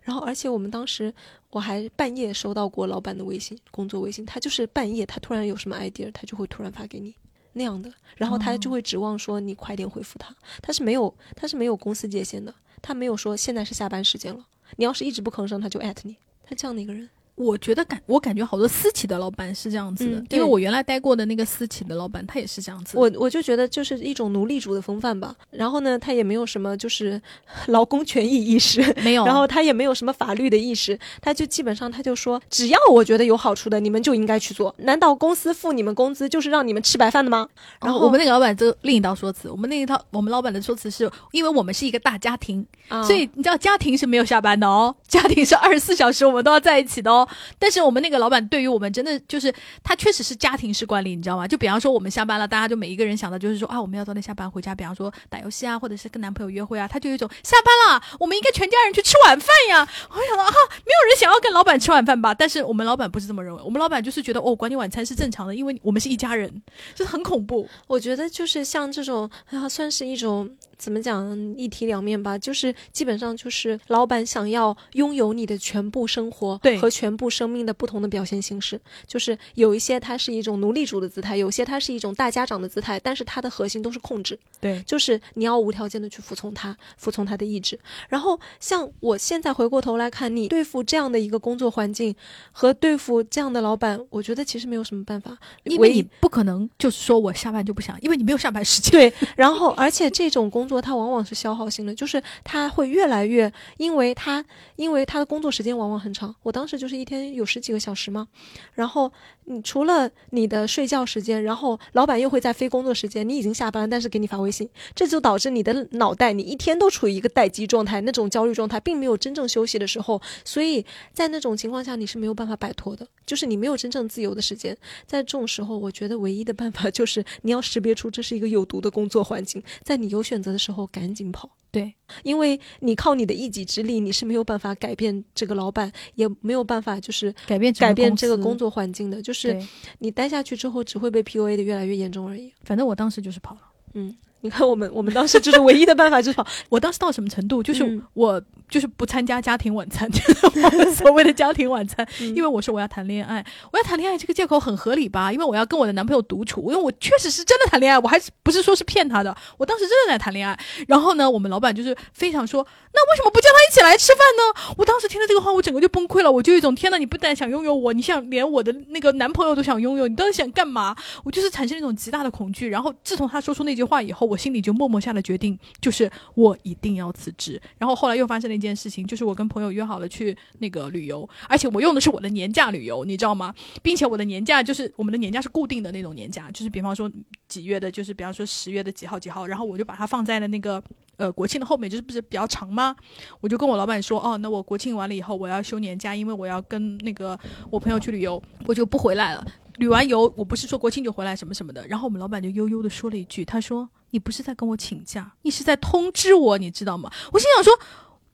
然后，而且我们当时我还半夜收到过老板的微信，工作微信，他就是半夜，他突然有什么 idea，他就会突然发给你那样的，然后他就会指望说你快点回复他，他是没有他是没有公司界限的，他没有说现在是下班时间了，你要是一直不吭声，他就艾特你，他这样的一个人。我觉得感我感觉好多私企的老板是这样子的，因为我原来待过的那个私企的老板，他也是这样子。我我就觉得就是一种奴隶主的风范吧。然后呢，他也没有什么就是 劳工权益意识，没有。然后他也没有什么法律的意识，他就基本上他就说，只要我觉得有好处的，你们就应该去做。难道公司付你们工资就是让你们吃白饭的吗？然后我们那个老板就另一道说辞，我们那一套我们老板的说辞是因为我们是一个大家庭，所以你知道家庭是没有下班的哦，家庭是二十四小时我们都要在一起的哦。但是我们那。个老板对于我们真的就是他确实是家庭式管理，你知道吗？就比方说我们下班了，大家就每一个人想的就是说啊，我们要早点下班回家。比方说打游戏啊，或者是跟男朋友约会啊，他就有一种下班了，我们应该全家人去吃晚饭呀。我想到啊，没有人想要跟老板吃晚饭吧？但是我们老板不是这么认为，我们老板就是觉得哦，管你晚餐是正常的，因为我们是一家人，就是很恐怖。我觉得就是像这种啊，算是一种。怎么讲一体两面吧，就是基本上就是老板想要拥有你的全部生活和全部生命的不同的表现形式，就是有一些它是一种奴隶主的姿态，有些它是一种大家长的姿态，但是它的核心都是控制。对，就是你要无条件的去服从他，服从他的意志。然后像我现在回过头来看，你对付这样的一个工作环境和对付这样的老板，我觉得其实没有什么办法，因为你不可能就是说我下班就不想，因为你没有上班时间。对，然后而且这种工。工作它往往是消耗性的，就是他会越来越，因为他因为他的工作时间往往很长。我当时就是一天有十几个小时嘛，然后你除了你的睡觉时间，然后老板又会在非工作时间，你已经下班，但是给你发微信，这就导致你的脑袋你一天都处于一个待机状态，那种焦虑状态，并没有真正休息的时候，所以在那种情况下你是没有办法摆脱的，就是你没有真正自由的时间。在这种时候，我觉得唯一的办法就是你要识别出这是一个有毒的工作环境，在你有选择。的时候赶紧跑，对，因为你靠你的一己之力，你是没有办法改变这个老板，也没有办法就是改变改变这个工作环境的，就是你待下去之后只会被 PUA 的越来越严重而已。反正我当时就是跑了，嗯，你看我们，我们当时就是唯一的办法就是跑。我当时到什么程度？就是嗯我就是不参加家庭晚餐，就是我们所谓的家庭晚餐，嗯因为我说我要谈恋爱，我要谈恋爱这个借口很合理吧？因为我要跟我的男朋友独处，因为我确实是真的谈恋爱，我还是不是说是骗他的，我当时真的在谈恋爱。然后呢，我们老板就是非常说，那为什么不叫他一起来吃饭呢？我当时听了这个话，我整个就崩溃了，我就有一种天呐，你不但想拥有我，你想连我的那个男朋友都想拥有，你到底想干嘛？我就是产生一种极大的恐惧。然后自从他说出那句话以后，我心里就默默下了决定，就是我一定要辞职。然后后来又发生了一件事情，就是我跟朋友约好了去那个旅游，而且我用的是我的年假旅游，你知道吗？并且我的年假就是我们的年假是固定的那种年假，就是比方说几月的，就是比方说十月的几号几号，然后我就把它放在了那个。呃，国庆的后面就是不是比较长吗？我就跟我老板说，哦，那我国庆完了以后我要休年假，因为我要跟那个我朋友去旅游，我就不回来了。旅完游，我不是说国庆就回来什么什么的。然后我们老板就悠悠的说了一句，他说：“你不是在跟我请假，你是在通知我，你知道吗？”我心想说。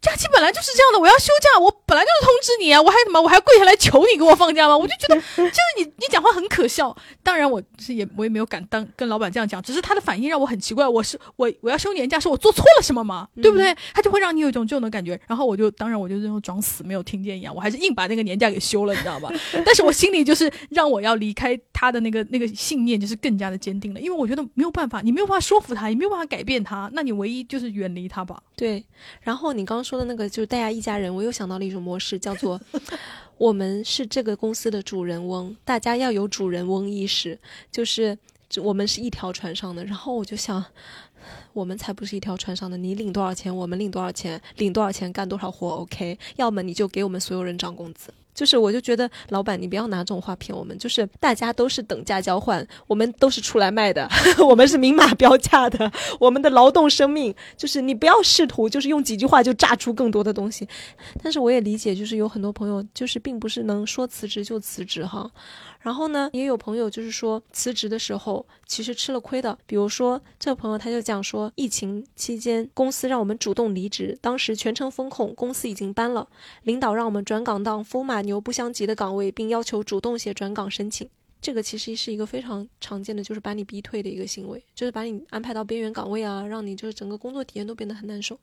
假期本来就是这样的，我要休假，我本来就是通知你啊，我还怎么，我还跪下来求你给我放假吗？我就觉得，就是你你讲话很可笑。当然，我是也我也没有敢当跟老板这样讲，只是他的反应让我很奇怪。我是我我要休年假，是我做错了什么吗？对不对？他就会让你有一种这种的感觉。然后我就当然我就这种装死没有听见一样，我还是硬把那个年假给休了，你知道吧？但是我心里就是让我要离开他的那个那个信念，就是更加的坚定了，因为我觉得没有办法，你没有办法说服他，也没有办法改变他，那你唯一就是远离他吧。对，然后你刚刚说的那个就是大家一家人，我又想到了一种模式，叫做 我们是这个公司的主人翁，大家要有主人翁意识，就是我们是一条船上的。然后我就想，我们才不是一条船上的，你领多少钱，我们领多少钱，领多少钱干多少活，OK？要么你就给我们所有人涨工资。就是我就觉得老板，你不要拿这种话骗我们，就是大家都是等价交换，我们都是出来卖的，我们是明码标价的，我们的劳动生命就是你不要试图就是用几句话就炸出更多的东西。但是我也理解，就是有很多朋友就是并不是能说辞职就辞职哈。然后呢，也有朋友就是说辞职的时候其实吃了亏的，比如说这个朋友他就讲说，疫情期间公司让我们主动离职，当时全程风控，公司已经搬了，领导让我们转岗到风马牛不相及的岗位，并要求主动写转岗申请。这个其实是一个非常常见的，就是把你逼退的一个行为，就是把你安排到边缘岗位啊，让你就是整个工作体验都变得很难受。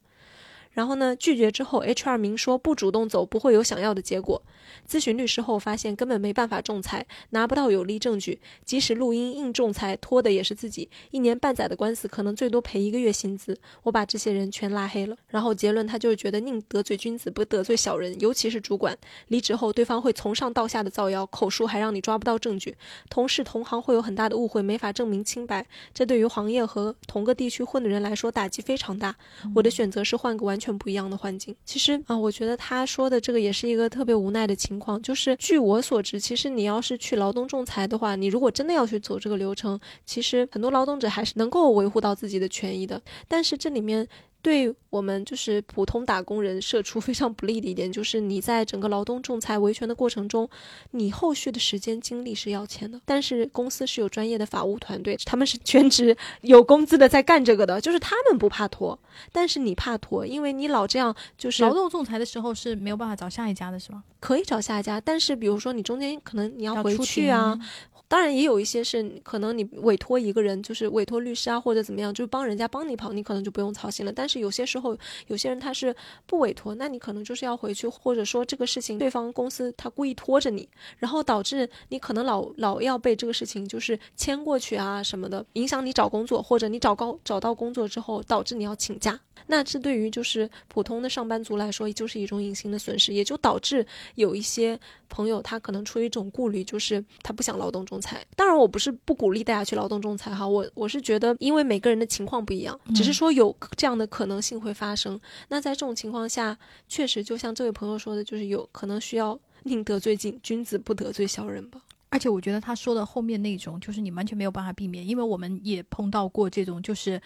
然后呢，拒绝之后，HR 明说不主动走不会有想要的结果。咨询律师后发现根本没办法仲裁，拿不到有力证据，即使录音硬仲裁，拖的也是自己。一年半载的官司，可能最多赔一个月薪资。我把这些人全拉黑了。然后结论，他就是觉得宁得罪君子，不得罪小人，尤其是主管。离职后，对方会从上到下的造谣，口述还让你抓不到证据。同事同行会有很大的误会，没法证明清白。这对于行业和同个地区混的人来说，打击非常大。我的选择是换个完全不一样的环境。其实啊，我觉得他说的这个也是一个特别无奈的情况。就是据我所知，其实你要是去劳动仲裁的话，你如果真的要去走这个流程，其实很多劳动者还是能够维护到自己的权益的。但是这里面。对我们就是普通打工人社畜 非常不利的一点，就是你在整个劳动仲裁维权的过程中，你后续的时间精力是要钱的。但是公司是有专业的法务团队，他们是全职有工资的在干这个的，就是他们不怕拖，但是你怕拖，因为你老这样就是劳动仲裁的时候是没有办法找下一家的，是吗？可以找下一家，但是比如说你中间可能你要回去啊，庭当然也有一些是可能你委托一个人，就是委托律师啊或者怎么样，就是帮人家帮你跑，你可能就不用操心了。但是有些时候，有些人他是不委托，那你可能就是要回去，或者说这个事情对方公司他故意拖着你，然后导致你可能老老要被这个事情就是牵过去啊什么的，影响你找工作，或者你找高找到工作之后导致你要请假。那这对于就是普通的上班族来说，就是一种隐形的损失，也就导致有一些朋友他可能出于一种顾虑，就是他不想劳动仲裁。当然，我不是不鼓励大家去劳动仲裁哈，我我是觉得，因为每个人的情况不一样，只是说有这样的可能性会发生。那在这种情况下，确实就像这位朋友说的，就是有可能需要宁得罪君君子，不得罪小人吧。而且我觉得他说的后面那种，就是你完全没有办法避免，因为我们也碰到过这种，就是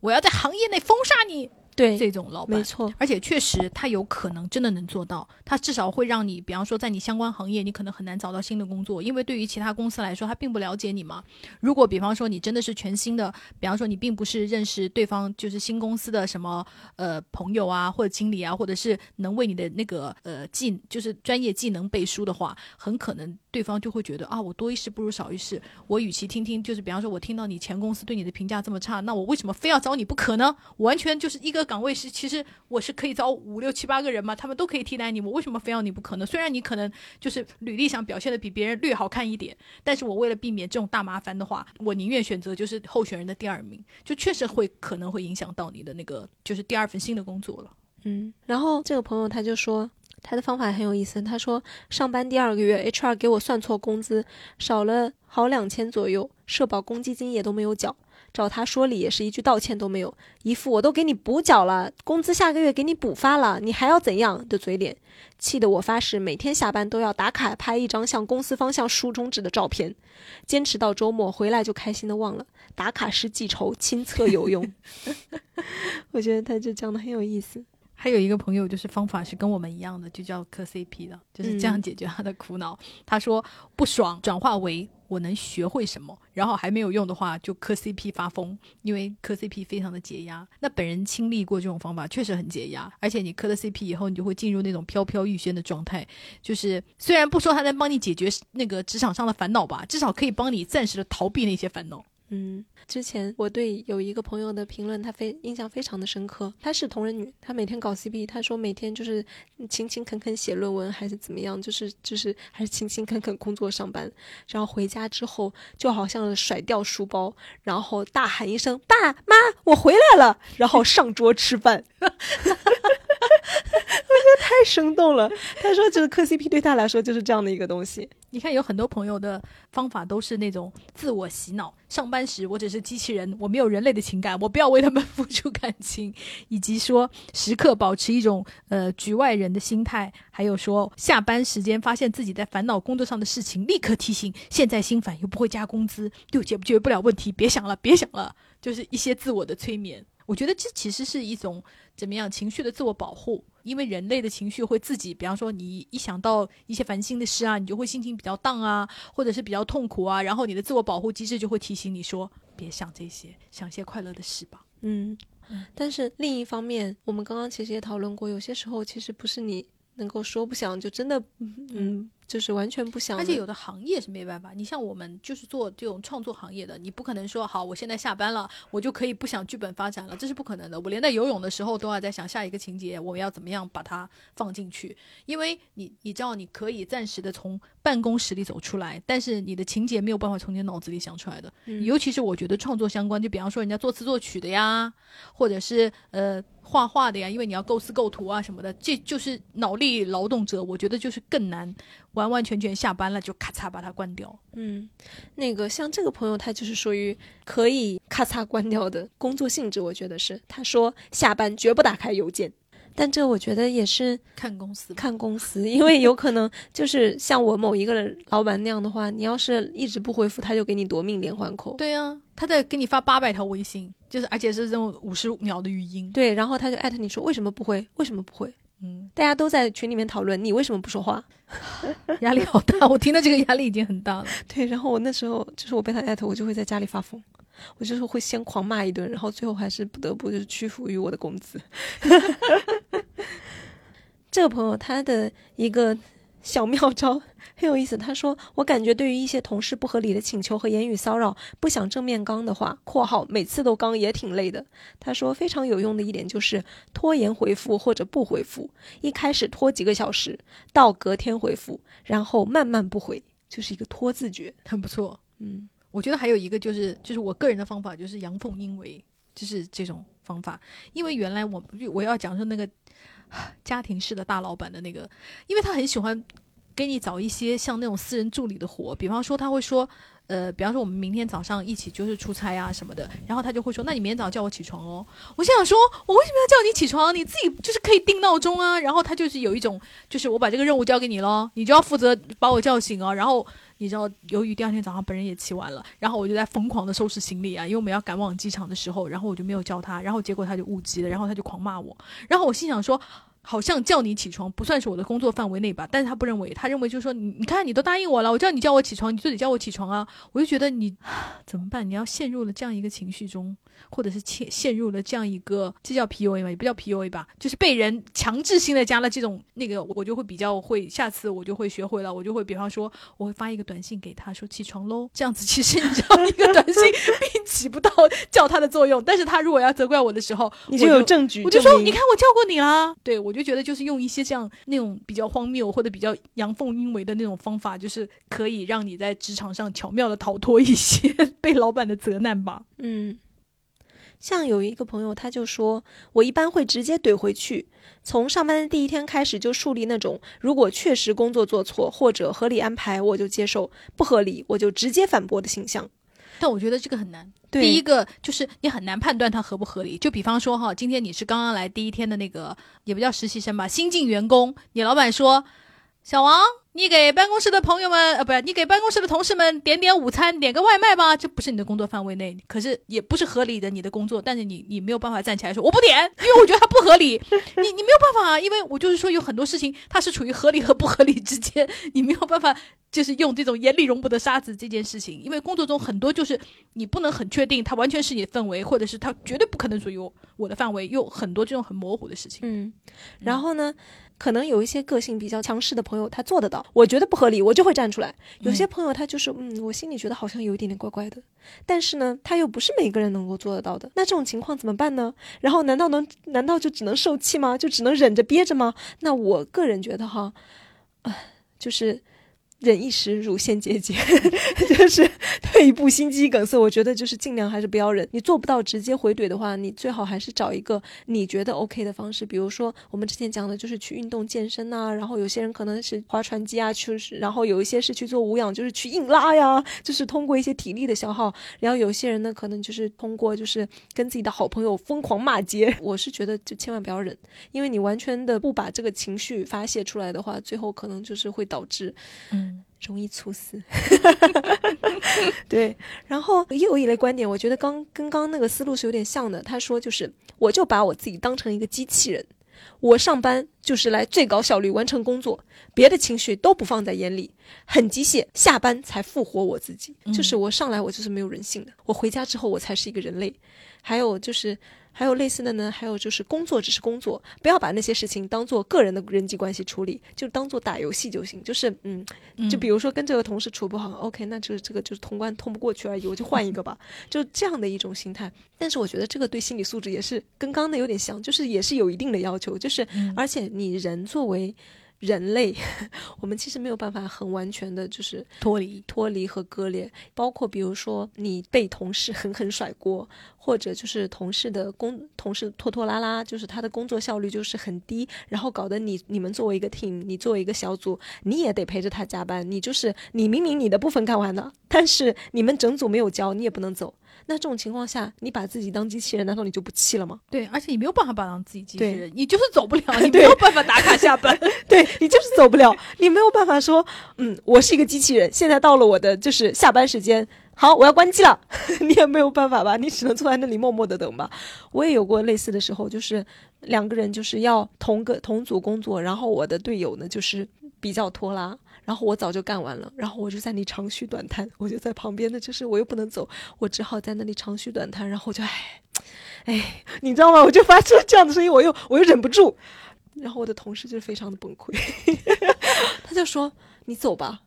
我要在行业内封杀你，对，这种老板没。错，而且确实，他有可能真的能做到，他至少会让你，比方说在你相关行业，你可能很难找到新的工作，因为对于其他公司来说，他并不了解你嘛。如果比方说你真的是全新的，比方说你并不是认识对方就是新公司的什么呃朋友啊，或者经理啊，或者是能为你的那个呃技就是专业技能背书的话，很可能对方就会觉得啊，我多一事不如少一事，我与其听听就是比方说我听到你前公司对你的评价这么差，那我为什么非要找你不可呢？完全就是一个岗位是，其实我是可以招五六七八个人嘛，他们都可以替代你，我为什么非要你不可呢？虽然你可能就是履历上表现的比别人略好看一点，但是我为了避免这种大麻烦的话，我宁愿选择就是候选人的第二名，就确实会可能会影响到你的那个就是第二份新的工作了。嗯，然后这个朋友他就说。他的方法很有意思，他说上班第二个月，HR 给我算错工资，少了好两千左右，社保公积金也都没有缴，找他说理也是一句道歉都没有，一副我都给你补缴了，工资下个月给你补发了，你还要怎样？的嘴脸，气得我发誓每天下班都要打卡拍一张向公司方向竖中指的照片，坚持到周末回来就开心的忘了打卡是记仇，亲测有用。我觉得他就讲的很有意思。还有一个朋友，就是方法是跟我们一样的，就叫磕 CP 的，就是这样解决他的苦恼。他说不爽转化为我能学会什么，然后还没有用的话就磕 CP 发疯，因为磕 CP 非常的解压。那本人亲历过这种方法，确实很解压。而且你磕了 CP 以后，你就会进入那种飘飘欲仙的状态，就是虽然不说他能帮你解决那个职场上的烦恼吧，至少可以帮你暂时的逃避那些烦恼。嗯，之前我对有一个朋友的评论，他非印象非常的深刻。她是同人女，她每天搞 CP，她说每天就是勤勤恳恳写论文，还是怎么样，就是就是还是勤勤恳恳工作上班。然后回家之后，就好像甩掉书包，然后大喊一声：“爸妈，我回来了！”然后上桌吃饭。我觉得太生动了。他说，就是磕 CP 对他来说就是这样的一个东西。你看，有很多朋友的方法都是那种自我洗脑。上班时我只是机器人，我没有人类的情感，我不要为他们付出感情，以及说时刻保持一种呃局外人的心态，还有说下班时间发现自己在烦恼工作上的事情，立刻提醒，现在心烦又不会加工资，又解决不了问题，别想了，别想了，就是一些自我的催眠。我觉得这其实是一种怎么样情绪的自我保护。因为人类的情绪会自己，比方说你一想到一些烦心的事啊，你就会心情比较荡啊，或者是比较痛苦啊，然后你的自我保护机制就会提醒你说，别想这些，想些快乐的事吧。嗯，但是另一方面，我们刚刚其实也讨论过，有些时候其实不是你能够说不想就真的，嗯。就是完全不想，而且有的行业是没办法。你像我们就是做这种创作行业的，你不可能说好，我现在下班了，我就可以不想剧本发展了，这是不可能的。我连在游泳的时候都要在想下一个情节，我们要怎么样把它放进去。因为你你知道，你可以暂时的从办公室里走出来，但是你的情节没有办法从你脑子里想出来的。尤其是我觉得创作相关，就比方说人家作词作曲的呀，或者是呃画画的呀，因为你要构思构图啊什么的，这就是脑力劳动者，我觉得就是更难。完完全全下班了就咔嚓把它关掉。嗯，那个像这个朋友，他就是属于可以咔嚓关掉的工作性质，我觉得是。他说下班绝不打开邮件，但这我觉得也是看公司，看公司，因为有可能就是像我某一个老板那样的话，你要是一直不回复，他就给你夺命连环扣。对呀，他在给你发八百条微信，就是而且是这种五十秒的语音。对，然后他就艾特你说为什么不回？为什么不回？嗯，大家都在群里面讨论你为什么不说话，压力好大。我听到这个压力已经很大了。对，然后我那时候就是我被他艾特，我就会在家里发疯，我就是会先狂骂一顿，然后最后还是不得不就是屈服于我的工资。这个朋友他的一个。小妙招 很有意思。他说：“我感觉对于一些同事不合理的请求和言语骚扰，不想正面刚的话（括号每次都刚也挺累的）。”他说非常有用的一点就是拖延回复或者不回复，一开始拖几个小时，到隔天回复，然后慢慢不回，就是一个拖字诀，很不错。嗯，我觉得还有一个就是就是我个人的方法就是阳奉阴违，就是这种方法。因为原来我我要讲说那个。家庭式的大老板的那个，因为他很喜欢给你找一些像那种私人助理的活，比方说他会说，呃，比方说我们明天早上一起就是出差啊什么的，然后他就会说，那你明天早上叫我起床哦。我想说，我为什么要叫你起床？你自己就是可以定闹钟啊。然后他就是有一种，就是我把这个任务交给你咯，你就要负责把我叫醒哦。然后你知道，由于第二天早上本人也骑完了，然后我就在疯狂的收拾行李啊，因为我们要赶往机场的时候，然后我就没有叫他，然后结果他就误机了，然后他就狂骂我，然后我心想说。好像叫你起床不算是我的工作范围内吧，但是他不认为，他认为就是说你你看你都答应我了，我叫你叫我起床，你就得叫我起床啊，我就觉得你怎么办？你要陷入了这样一个情绪中。或者是陷陷入了这样一个，这叫 PUA 吗？也不叫 PUA 吧，就是被人强制性的加了这种那个，我就会比较会，下次我就会学会了，我就会比方说，我会发一个短信给他说起床喽，这样子其实你知道一个短信并起不到叫他的作用，但是他如果要责怪我的时候，你就有证据，我就说你看我叫过你啦，对我就觉得就是用一些这样那种比较荒谬或者比较阳奉阴违的那种方法，就是可以让你在职场上巧妙的逃脱一些 被老板的责难吧，嗯。像有一个朋友，他就说，我一般会直接怼回去，从上班的第一天开始就树立那种，如果确实工作做错或者合理安排，我就接受；不合理，我就直接反驳的形象。但我觉得这个很难。第一个就是你很难判断它合不合理。就比方说哈，今天你是刚刚来第一天的那个，也不叫实习生吧，新进员工，你老板说，小王。你给办公室的朋友们，呃，不是你给办公室的同事们点点午餐，点个外卖吧，这不是你的工作范围内，可是也不是合理的你的工作，但是你你没有办法站起来说我不点，因为我觉得它不合理，你 你没有办法啊，因为我就是说有很多事情它是处于合理和不合理之间，你没有办法就是用这种眼里容不得沙子这件事情，因为工作中很多就是你不能很确定它完全是你的氛围，或者是它绝对不可能属于我我的范围，有很多这种很模糊的事情。嗯，然后呢？可能有一些个性比较强势的朋友，他做得到。我觉得不合理，我就会站出来。有些朋友他就是，嗯，我心里觉得好像有一点点怪怪的，但是呢，他又不是每个人能够做得到的。那这种情况怎么办呢？然后难道能？难道就只能受气吗？就只能忍着憋着吗？那我个人觉得哈，唉，就是。忍一时，乳腺结节，就是退一步心肌梗塞。我觉得就是尽量还是不要忍。你做不到直接回怼的话，你最好还是找一个你觉得 OK 的方式。比如说我们之前讲的，就是去运动健身呐。然后有些人可能是划船机啊，去然后有一些是去做无氧，就是去硬拉呀，就是通过一些体力的消耗。然后有些人呢，可能就是通过就是跟自己的好朋友疯狂骂街。我是觉得就千万不要忍，因为你完全的不把这个情绪发泄出来的话，最后可能就是会导致嗯。容易猝死，对。然后又有一类观点，我觉得刚跟刚那个思路是有点像的。他说，就是我就把我自己当成一个机器人，我上班就是来最高效率完成工作，别的情绪都不放在眼里，很机械。下班才复活我自己，就是我上来我就是没有人性的，我回家之后我才是一个人类。还有就是。还有类似的呢，还有就是工作只是工作，不要把那些事情当做个人的人际关系处理，就当做打游戏就行。就是嗯，就比如说跟这个同事处不好，OK，那就是这个就是通关通不过去而已，我就换一个吧，就这样的一种心态。但是我觉得这个对心理素质也是跟刚刚的有点像，就是也是有一定的要求，就是而且你人作为。人类，我们其实没有办法很完全的，就是脱离、脱离和割裂。包括比如说，你被同事狠狠甩锅，或者就是同事的工同事拖拖拉拉，就是他的工作效率就是很低，然后搞得你你们作为一个 team，你作为一个小组，你也得陪着他加班。你就是你明明你的部分干完了，但是你们整组没有交，你也不能走。那这种情况下，你把自己当机器人，难道你就不气了吗？对，而且你没有办法把当自己机器人，你就是走不了，你没有办法打卡下班，对你就是走不了，你没有办法说，嗯，我是一个机器人，现在到了我的就是下班时间，好，我要关机了，你也没有办法吧？你只能坐在那里默默的等吧。我也有过类似的时候，就是两个人就是要同个同组工作，然后我的队友呢就是比较拖拉。然后我早就干完了，然后我就在那长吁短叹，我就在旁边的，就是我又不能走，我只好在那里长吁短叹，然后我就唉，唉，你知道吗？我就发出这样的声音，我又我又忍不住，然后我的同事就非常的崩溃，他就说你走吧，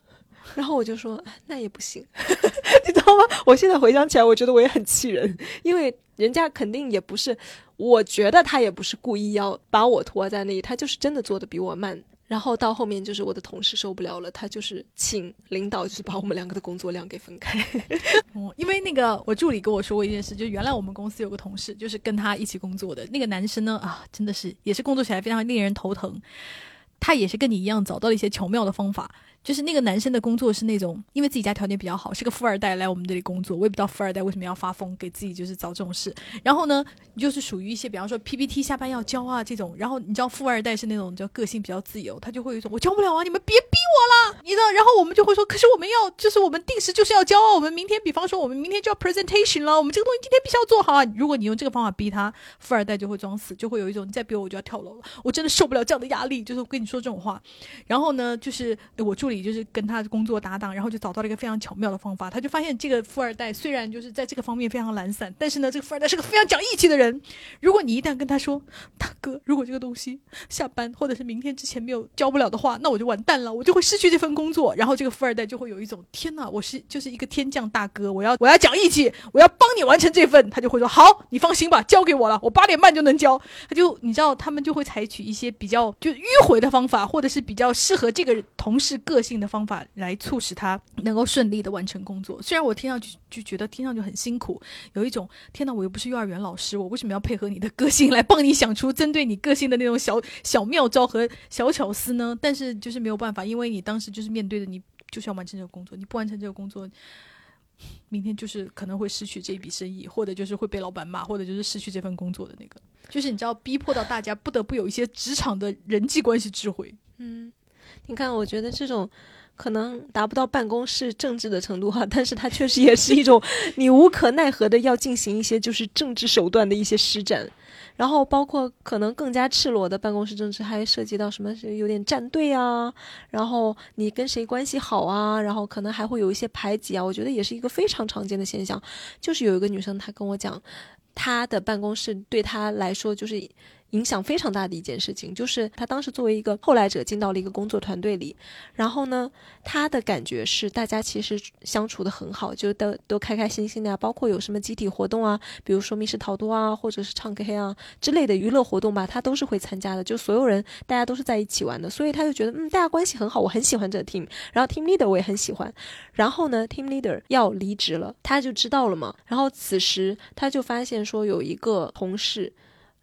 然后我就说那也不行，你知道吗？我现在回想起来，我觉得我也很气人，因为人家肯定也不是，我觉得他也不是故意要把我拖在那里，他就是真的做的比我慢。然后到后面就是我的同事受不了了，他就是请领导就是把我们两个的工作量给分开。因为那个我助理跟我说过一件事，就原来我们公司有个同事，就是跟他一起工作的那个男生呢，啊，真的是也是工作起来非常令人头疼。他也是跟你一样找到了一些巧妙的方法，就是那个男生的工作是那种，因为自己家条件比较好，是个富二代来我们这里工作。我也不知道富二代为什么要发疯，给自己就是找这种事。然后呢，就是属于一些比方说 PPT 下班要交啊这种。然后你知道富二代是那种叫个性比较自由，他就会有一种我交不了啊，你们别逼我了，你知道。然后我们就会说，可是我们要就是我们定时就是要交啊，我们明天比方说我们明天就要 presentation 了，我们这个东西今天必须要做好啊。如果你用这个方法逼他，富二代就会装死，就会有一种你再逼我我就要跳楼了，我真的受不了这样的压力，就是跟你说这种话。然后呢，就是我住助理就是跟他的工作搭档，然后就找到了一个非常巧妙的方法。他就发现这个富二代虽然就是在这个方面非常懒散，但是呢，这个富二代是个非常讲义气的人。如果你一旦跟他说，大哥，如果这个东西下班或者是明天之前没有交不了的话，那我就完蛋了，我就会失去这份工作。然后这个富二代就会有一种天哪，我是就是一个天降大哥，我要我要讲义气，我要帮你完成这份。他就会说好，你放心吧，交给我了，我八点半就能交。他就你知道，他们就会采取一些比较就迂回的方法，或者是比较适合这个同事个个性的方法来促使他能够顺利的完成工作。虽然我听上去就觉得听上去很辛苦，有一种天哪，我又不是幼儿园老师，我为什么要配合你的个性来帮你想出针对你个性的那种小小妙招和小巧思呢？但是就是没有办法，因为你当时就是面对的你就是要完成这个工作，你不完成这个工作。明天就是可能会失去这一笔生意，或者就是会被老板骂，或者就是失去这份工作的那个，就是你知道，逼迫到大家不得不有一些职场的人际关系智慧。嗯，你看，我觉得这种可能达不到办公室政治的程度哈，但是它确实也是一种 你无可奈何的要进行一些就是政治手段的一些施展。然后包括可能更加赤裸的办公室政治，还涉及到什么是有点站队啊，然后你跟谁关系好啊，然后可能还会有一些排挤啊。我觉得也是一个非常常见的现象。就是有一个女生，她跟我讲，她的办公室对她来说就是。影响非常大的一件事情，就是他当时作为一个后来者进到了一个工作团队里，然后呢，他的感觉是大家其实相处的很好，就都都开开心心的呀，包括有什么集体活动啊，比如说密室逃脱啊，或者是唱 K 啊之类的娱乐活动吧，他都是会参加的，就所有人大家都是在一起玩的，所以他就觉得嗯，大家关系很好，我很喜欢这个 team，然后 team leader 我也很喜欢，然后呢，team leader 要离职了，他就知道了嘛，然后此时他就发现说有一个同事。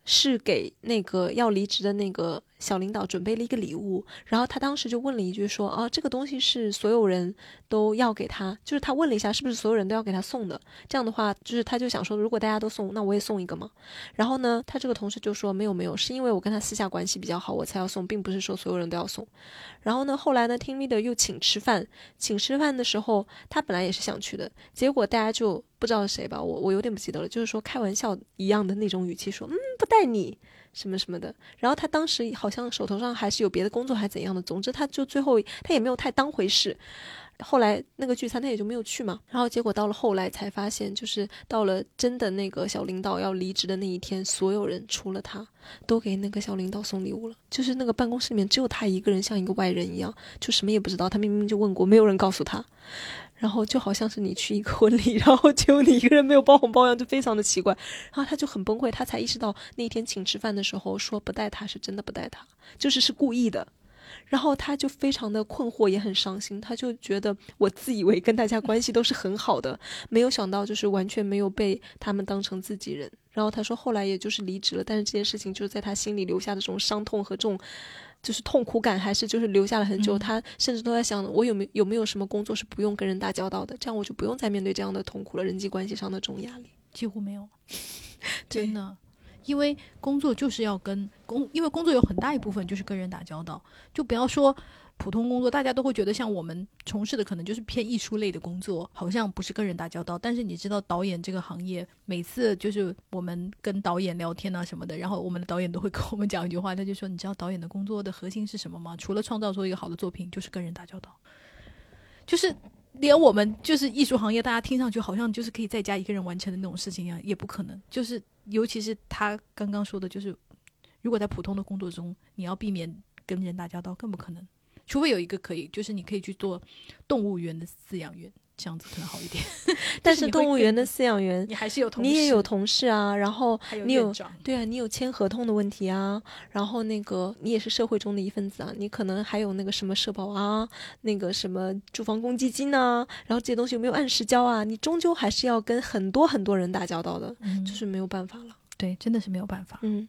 是给那个要离职的那个。小领导准备了一个礼物，然后他当时就问了一句说：“哦，这个东西是所有人都要给他，就是他问了一下是不是所有人都要给他送的？这样的话，就是他就想说，如果大家都送，那我也送一个嘛。然后呢，他这个同事就说没有没有，是因为我跟他私下关系比较好，我才要送，并不是说所有人都要送。然后呢，后来呢，听 leader 又请吃饭，请吃饭的时候，他本来也是想去的，结果大家就不知道谁吧，我我有点不记得了，就是说开玩笑一样的那种语气说，嗯，不带你。”什么什么的，然后他当时好像手头上还是有别的工作，还怎样的。总之，他就最后他也没有太当回事。后来那个聚餐他也就没有去嘛。然后结果到了后来才发现，就是到了真的那个小领导要离职的那一天，所有人除了他都给那个小领导送礼物了。就是那个办公室里面只有他一个人像一个外人一样，就什么也不知道。他明明就问过，没有人告诉他。然后就好像是你去一个婚礼，然后只有你一个人没有包红包一样，就非常的奇怪。然后他就很崩溃，他才意识到那天请吃饭的时候说不带他是真的不带他，就是是故意的。然后他就非常的困惑，也很伤心。他就觉得我自以为跟大家关系都是很好的，没有想到就是完全没有被他们当成自己人。然后他说后来也就是离职了，但是这件事情就是在他心里留下的这种伤痛和这种。就是痛苦感，还是就是留下了很久。他甚至都在想，我有没有没有什么工作是不用跟人打交道的？这样我就不用再面对这样的痛苦了，人际关系上的这种压力几乎没有。真的，因为工作就是要跟工，因为工作有很大一部分就是跟人打交道，就不要说。普通工作，大家都会觉得像我们从事的可能就是偏艺术类的工作，好像不是跟人打交道。但是你知道导演这个行业，每次就是我们跟导演聊天啊什么的，然后我们的导演都会跟我们讲一句话，他就说：“你知道导演的工作的核心是什么吗？除了创造出一个好的作品，就是跟人打交道。就是连我们就是艺术行业，大家听上去好像就是可以在家一个人完成的那种事情一样，也不可能。就是尤其是他刚刚说的，就是如果在普通的工作中，你要避免跟人打交道，更不可能。”除非有一个可以，就是你可以去做动物园的饲养员，这样子可能好一点。但是动物园的饲养员，你还是有同你也有同事啊，然后你有对啊，你有签合同的问题啊，然后那个你也是社会中的一份子啊，你可能还有那个什么社保啊，那个什么住房公积金啊，然后这些东西有没有按时交啊？你终究还是要跟很多很多人打交道的，就是没有办法了。对，真的是没有办法。嗯。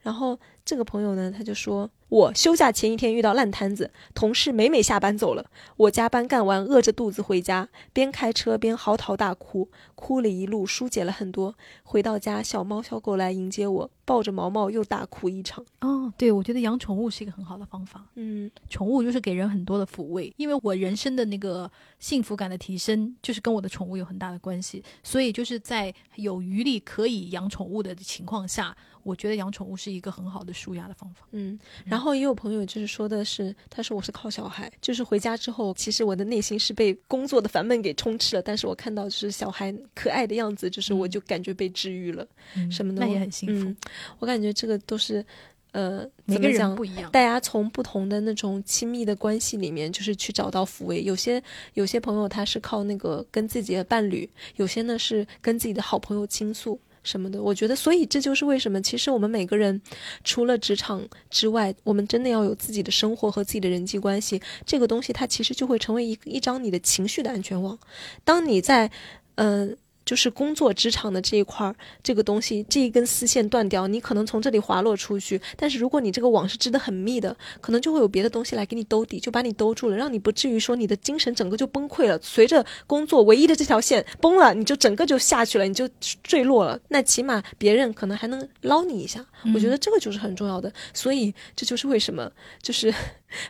然后这个朋友呢，他就说。我休假前一天遇到烂摊子，同事每每下班走了，我加班干完，饿着肚子回家，边开车边嚎啕大哭，哭了一路，疏解了很多。回到家，小猫小狗来迎接我，抱着毛毛又大哭一场。哦，对，我觉得养宠物是一个很好的方法。嗯，宠物就是给人很多的抚慰，因为我人生的那个幸福感的提升，就是跟我的宠物有很大的关系。所以就是在有余力可以养宠物的情况下。我觉得养宠物是一个很好的舒压的方法。嗯，然后也有朋友就是说的是，他说我是靠小孩，就是回家之后，其实我的内心是被工作的烦闷给充斥了，但是我看到就是小孩可爱的样子，就是我就感觉被治愈了，什么的，那也很幸福。我感觉这个都是，呃，每个人不一样，大家从不同的那种亲密的关系里面，就是去找到抚慰。有些有些朋友他是靠那个跟自己的伴侣，有些呢是跟自己的好朋友倾诉。什么的，我觉得，所以这就是为什么，其实我们每个人，除了职场之外，我们真的要有自己的生活和自己的人际关系。这个东西，它其实就会成为一一张你的情绪的安全网。当你在，嗯。就是工作职场的这一块儿，这个东西这一根丝线断掉，你可能从这里滑落出去。但是如果你这个网是织得很密的，可能就会有别的东西来给你兜底，就把你兜住了，让你不至于说你的精神整个就崩溃了。随着工作唯一的这条线崩了，你就整个就下去了，你就坠落了。那起码别人可能还能捞你一下。我觉得这个就是很重要的。所以这就是为什么就是。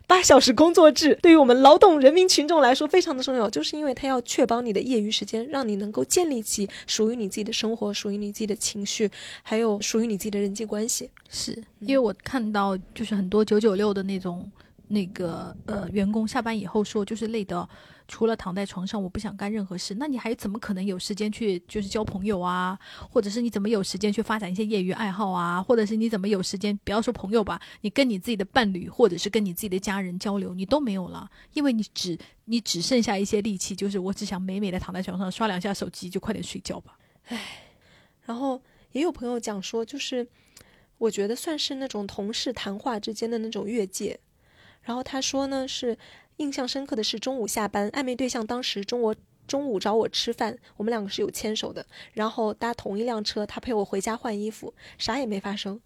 八小时工作制对于我们劳动人民群众来说非常的重要，就是因为它要确保你的业余时间，让你能够建立起属于你自己的生活，属于你自己的情绪，还有属于你自己的人际关系。是因为我看到就是很多九九六的那种那个呃员工下班以后说就是累的。除了躺在床上，我不想干任何事。那你还怎么可能有时间去就是交朋友啊？或者是你怎么有时间去发展一些业余爱好啊？或者是你怎么有时间？不要说朋友吧，你跟你自己的伴侣，或者是跟你自己的家人交流，你都没有了，因为你只你只剩下一些力气，就是我只想美美的躺在床上刷两下手机，就快点睡觉吧。唉，然后也有朋友讲说，就是我觉得算是那种同事谈话之间的那种越界。然后他说呢是。印象深刻的是，中午下班，暧昧对象当时中午中午找我吃饭，我们两个是有牵手的，然后搭同一辆车，他陪我回家换衣服，啥也没发生。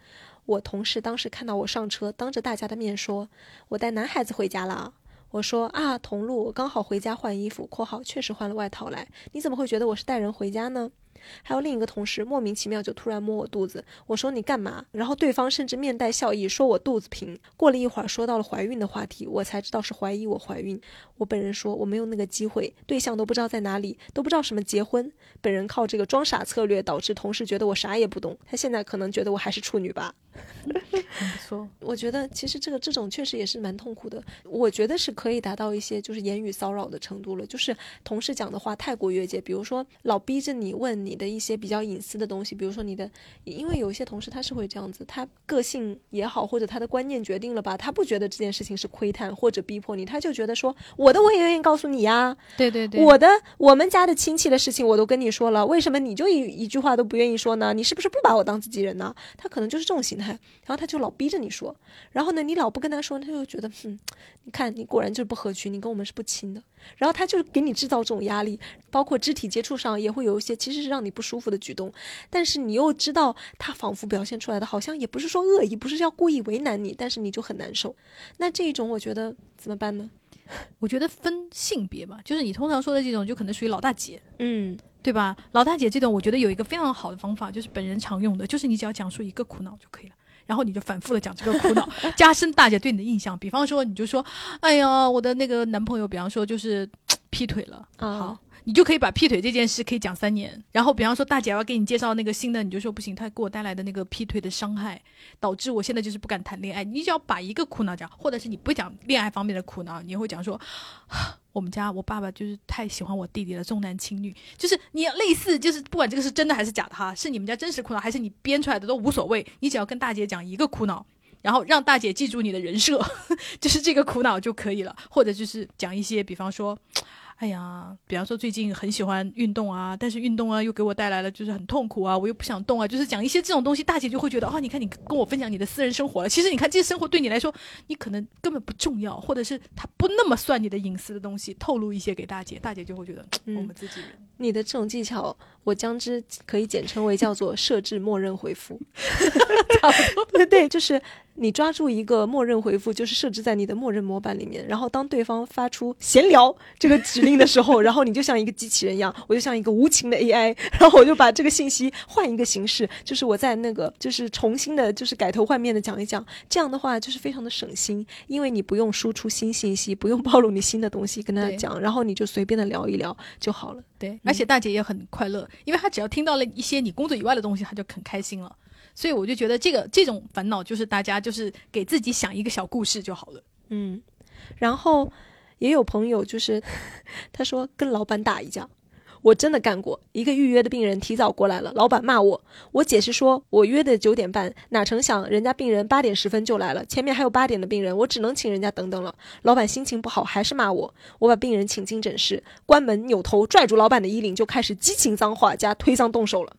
我同事当时看到我上车，当着大家的面说：“我带男孩子回家了。”我说：“啊，同路，我刚好回家换衣服。”（括号确实换了外套来。）你怎么会觉得我是带人回家呢？还有另一个同事莫名其妙就突然摸我肚子，我说你干嘛？然后对方甚至面带笑意说我肚子平。过了一会儿说到了怀孕的话题，我才知道是怀疑我怀孕。我本人说我没有那个机会，对象都不知道在哪里，都不知道什么结婚。本人靠这个装傻策略导致同事觉得我啥也不懂，他现在可能觉得我还是处女吧。很不错，我觉得其实这个这种确实也是蛮痛苦的。我觉得是可以达到一些就是言语骚扰的程度了，就是同事讲的话太过越界，比如说老逼着你问你的一些比较隐私的东西，比如说你的，因为有一些同事他是会这样子，他个性也好，或者他的观念决定了吧，他不觉得这件事情是窥探或者逼迫你，他就觉得说我的我也愿意告诉你呀，对对对，我的我们家的亲戚的事情我都跟你说了，为什么你就一一句话都不愿意说呢？你是不是不把我当自己人呢？他可能就是这种心态。然后他就老逼着你说，然后呢，你老不跟他说，他就觉得，哼，你看你果然就是不合群，你跟我们是不亲的。然后他就给你制造这种压力，包括肢体接触上也会有一些其实是让你不舒服的举动，但是你又知道他仿佛表现出来的好像也不是说恶意，不是要故意为难你，但是你就很难受。那这一种我觉得怎么办呢？我觉得分性别吧，就是你通常说的这种就可能属于老大姐，嗯。对吧，老大姐这种，我觉得有一个非常好的方法，就是本人常用的，就是你只要讲述一个苦恼就可以了，然后你就反复的讲这个苦恼，加深大姐对你的印象。比方说，你就说，哎呀，我的那个男朋友，比方说就是 劈腿了，好。你就可以把劈腿这件事可以讲三年，然后比方说大姐要给你介绍那个新的，你就说不行，他给我带来的那个劈腿的伤害，导致我现在就是不敢谈恋爱。你只要把一个苦恼讲，或者是你不讲恋爱方面的苦恼，你会讲说，我们家我爸爸就是太喜欢我弟弟了，重男轻女，就是你类似，就是不管这个是真的还是假的哈，是你们家真实苦恼还是你编出来的都无所谓，你只要跟大姐讲一个苦恼，然后让大姐记住你的人设，就是这个苦恼就可以了，或者就是讲一些，比方说。哎呀，比方说最近很喜欢运动啊，但是运动啊又给我带来了就是很痛苦啊，我又不想动啊，就是讲一些这种东西，大姐就会觉得啊，你看你跟我分享你的私人生活了，其实你看这些生活对你来说，你可能根本不重要，或者是他不那么算你的隐私的东西，透露一些给大姐，大姐就会觉得、嗯我们自己人。你的这种技巧，我将之可以简称为叫做设置默认回复。对对，就是你抓住一个默认回复，就是设置在你的默认模板里面。然后当对方发出闲聊这个指令的时候，然后你就像一个机器人一样，我就像一个无情的 AI，然后我就把这个信息换一个形式，就是我在那个就是重新的，就是改头换面的讲一讲。这样的话就是非常的省心，因为你不用输出新信息，不用暴露你新的东西跟他对讲，然后你就随便的聊一聊就好了。对，而且大姐也很快乐，因为她只要听到了一些你工作以外的东西，她就很开心了。所以我就觉得这个这种烦恼，就是大家就是给自己想一个小故事就好了。嗯，然后也有朋友就是 他说跟老板打一架。我真的干过，一个预约的病人提早过来了，老板骂我，我解释说我约的九点半，哪成想人家病人八点十分就来了，前面还有八点的病人，我只能请人家等等了。老板心情不好，还是骂我，我把病人请进诊室，关门扭头拽住老板的衣领，就开始激情脏话加推搡动手了。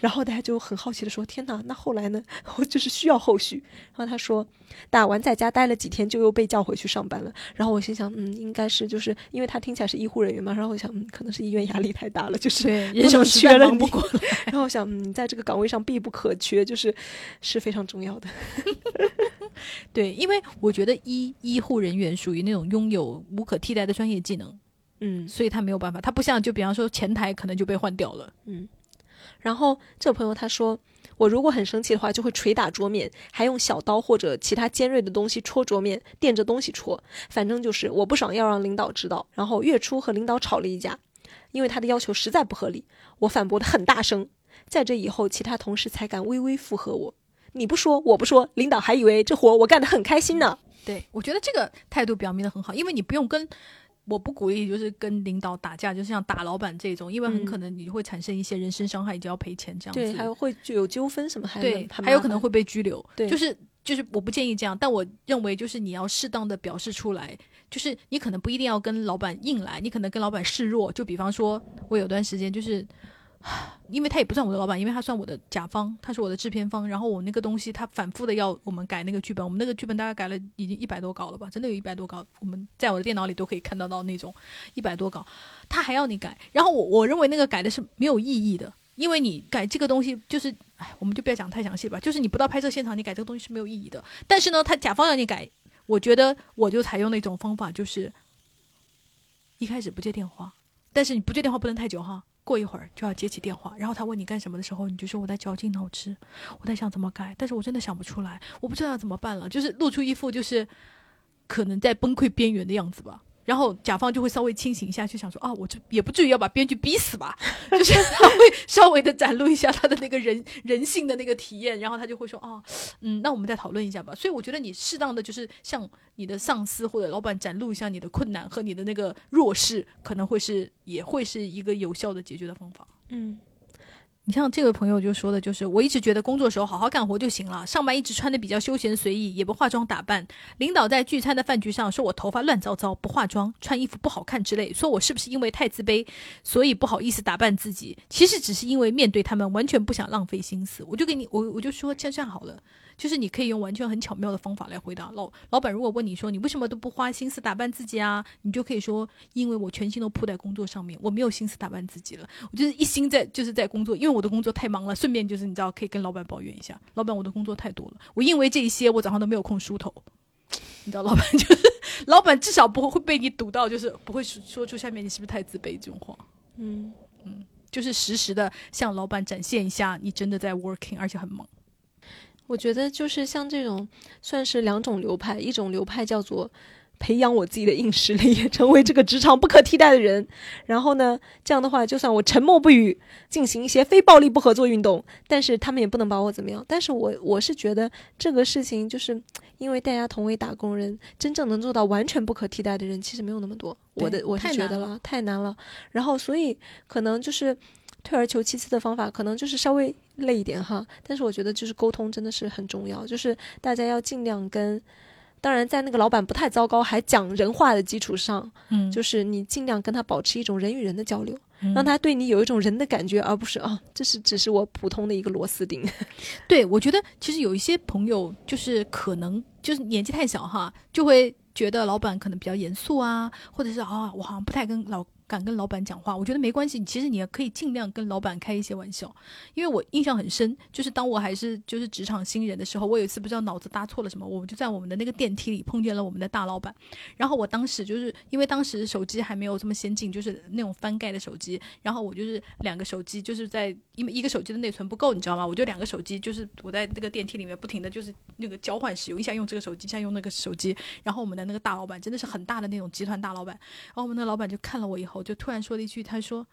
然后大家就很好奇的说：“天哪，那后来呢？我就是需要后续。”然后他说，打完在家待了几天，就又被叫回去上班了。然后我心想，嗯，应该是就是因为他听起来是医护人员嘛。然后我想，嗯，可能是医院压力太大了，就是人手缺了不过来。然后我想，嗯，你在这个岗位上必不可缺，就是是非常重要的。对，因为我觉得医医护人员属于那种拥有无可替代的专业技能，嗯所以他没有办法，他不像就比方说前台可能就被换掉了。嗯。然后这朋友他说，我如果很生气的话，就会捶打桌面，还用小刀或者其他尖锐的东西戳桌面，垫着东西戳，反正就是我不爽要让领导知道。然后月初和领导吵了一架，因为他的要求实在不合理，我反驳的很大声。在这以后，其他同事才敢微微附和我。你不说，我不说，领导还以为这活我干得很开心呢。对，我觉得这个态度表明的很好，因为你不用跟。我不鼓励，就是跟领导打架，就是像打老板这种，因为很嗯可能你会产生一些人身伤害，以及要赔钱这样子。对，还有会就有纠纷什么，还对，很麻烦还有可能会被拘留。对就是就是我不建议这样，但我认为就是你要适当的表示出来，就是你可能不一定要跟老板硬来，你可能跟老板示弱。就比方说，我有段时间就是。因为他也不算我的老板，因为他算我的甲方，他是我的制片方。然后我那个东西，他反复的要我们改那个剧本，我们那个剧本大概改了已经一百多稿了吧，真的有一百多稿，我们在我的电脑里都可以看得到那种一百多稿，他还要你改。然后我我认为那个改的是没有意义的，因为你改这个东西就是，哎，我们就不要讲太详细吧，就是你不到拍摄现场，你改这个东西是没有意义的。但是呢，他甲方让你改，我觉得我就采用那种方法，就是一开始不接电话，但是你不接电话不能太久哈。过一会儿就要接起电话，然后他问你干什么的时候，你就说我在绞尽脑汁，我在想怎么改，但是我真的想不出来，我不知道要怎么办了，就是露出一副就是可能在崩溃边缘的样子吧。然后甲方就会稍微清醒一下，就想说啊，我这也不至于要把编剧逼死吧，就是他会稍微的展露一下他的那个人人性的那个体验，然后他就会说啊，嗯，那我们再讨论一下吧。所以我觉得你适当的就是向你的上司或者老板展露一下你的困难和你的那个弱势，可能会是也会是一个有效的解决的方法。嗯你像这位朋友就说的，就是我一直觉得工作时候好好干活就行了，上班一直穿的比较休闲随意，也不化妆打扮。领导在聚餐的饭局上说我头发乱糟糟，不化妆，穿衣服不好看之类，说我是不是因为太自卑，所以不好意思打扮自己？其实只是因为面对他们完全不想浪费心思。我就给你，我我就说这样好了。就是你可以用完全很巧妙的方法来回答老老板。如果问你说你为什么都不花心思打扮自己啊，你就可以说因为我全心都扑在工作上面，我没有心思打扮自己了。我就是一心在就是在工作，因为我的工作太忙了。顺便就是你知道可以跟老板抱怨一下，老板我的工作太多了，我因为这一些我早上都没有空梳头。你知道老板就是老板，至少不会会被你堵到，就是不会说出下面你是不是太自卑这种话。嗯嗯就是实时的向老板展现一下你真的在 working，而且很忙。我觉得就是像这种，算是两种流派，一种流派叫做培养我自己的硬实力，成为这个职场不可替代的人。然后呢，这样的话，就算我沉默不语，进行一些非暴力不合作运动，但是他们也不能把我怎么样。但是我我是觉得这个事情，就是因为大家同为打工人，真正能做到完全不可替代的人，其实没有那么多。我的我是太觉得了，太难了。然后所以可能就是。退而求其次的方法，可能就是稍微累一点哈，但是我觉得就是沟通真的是很重要，就是大家要尽量跟当然，在那个老板不太糟糕还讲人话的基础上，嗯，就是你尽量跟他保持一种人与人的交流，嗯。让他对你有一种人的感觉，而不是啊，这是只是我普通的一个螺丝钉。对，我觉得其实有一些朋友就是可能就是年纪太小哈，就会觉得老板可能比较严肃啊，或者是啊，我好像不太跟老敢跟老板讲话。我觉得没关系，其实你也可以尽量跟老板开一些玩笑。因为我印象很深，就是当我还是就是职场新人的时候，我有一次不知道脑子搭错了什么，我们就在我们的那个电梯里碰见了我们的大老板。然后我当时就是因为当时手机还没有这么先进，就是那种翻盖的手机，然后我就是两个手机就是在因为一个手机的内存不够，你知道吗？我就两个手机就是我在那个电梯里面不停的就是那个交换使用，一下用这个手机，一下用那个手机。然后我们的那个大老板真的是很大的那种集团大老板，然后我们那个老板就看了我以后，就突然说了一句，他说：“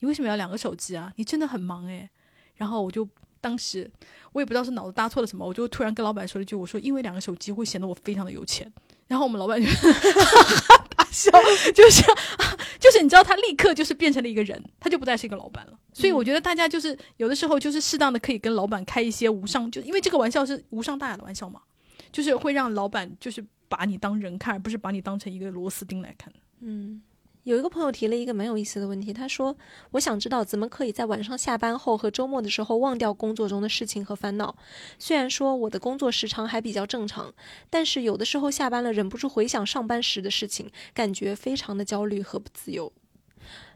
你为什么要两个手机啊？你真的很忙诶。”然后我就当时我也不知道是脑子搭错了什么，我就突然跟老板说了一句：“我说因为两个手机会显得我非常的有钱。”然后我们老板就 大笑，就是就是你知道，他立刻就是变成了一个人，他就不再是一个老板了。所以我觉得大家就是有的时候就是适当的可以跟老板开一些无伤，就因为这个玩笑是无伤大雅的玩笑嘛，就是会让老板就是把你当人看，而不是把你当成一个螺丝钉来看。嗯，有一个朋友提了一个蛮有意思的问题，他说：“我想知道怎么可以在晚上下班后和周末的时候忘掉工作中的事情和烦恼。虽然说我的工作时长还比较正常，但是有的时候下班了，忍不住回想上班时的事情，感觉非常的焦虑和不自由。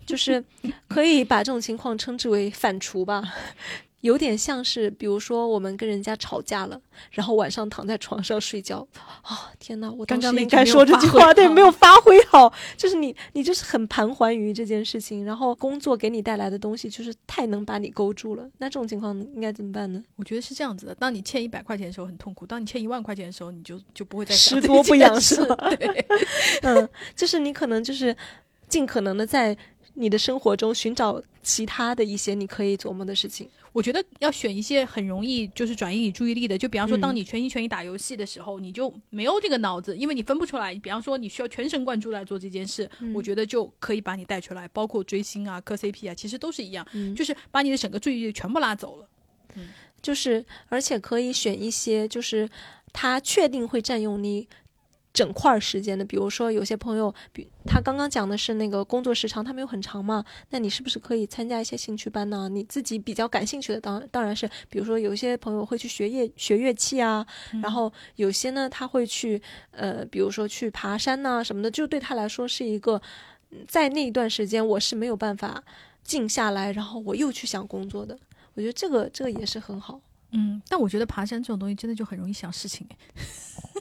就是可以把这种情况称之为反刍吧。”有点像是，比如说我们跟人家吵架了，然后晚上躺在床上睡觉，啊、天哪！我当刚刚应该说这句话，对，好没有发挥好，就是你，你就是很盘桓于这件事情，然后工作给你带来的东西就是太能把你勾住了。那这种情况应该怎么办呢？我觉得是这样子的：当你欠一百块钱的时候很痛苦，当你欠一万块钱的时候，你就就不会再想这拾多不件事痒是吧对，嗯，就是你可能就是尽可能的在你的生活中寻找其他的一些你可以琢磨的事情。我觉得要选一些很容易就是转移你注意力的，就比方说，嗯当你全心全意打游戏的时候，你就没有这个脑子，因为你分不出来。比方说，你需要全神贯注来做这件事，嗯我觉得就可以把你带出来，包括追星啊、磕 CP 啊，其实都是一样，嗯就是把你的整个注意力全部拉走了。就是而且可以选一些，就是他确定会占用你整块时间的，比如说有些朋友，比他刚刚讲的是那个工作时长，他没有很长嘛，那你是不是可以参加一些兴趣班呢？你自己比较感兴趣的，当当然是，比如说有些朋友会去学乐学乐器啊，然后有些呢他会去呃，比如说去爬山呐、什么的，就对他来说是一个，嗯在那一段时间我是没有办法静下来，然后我又去想工作的。我觉得这个这个也是很好。嗯，但我觉得爬山这种东西真的就很容易想事情哎。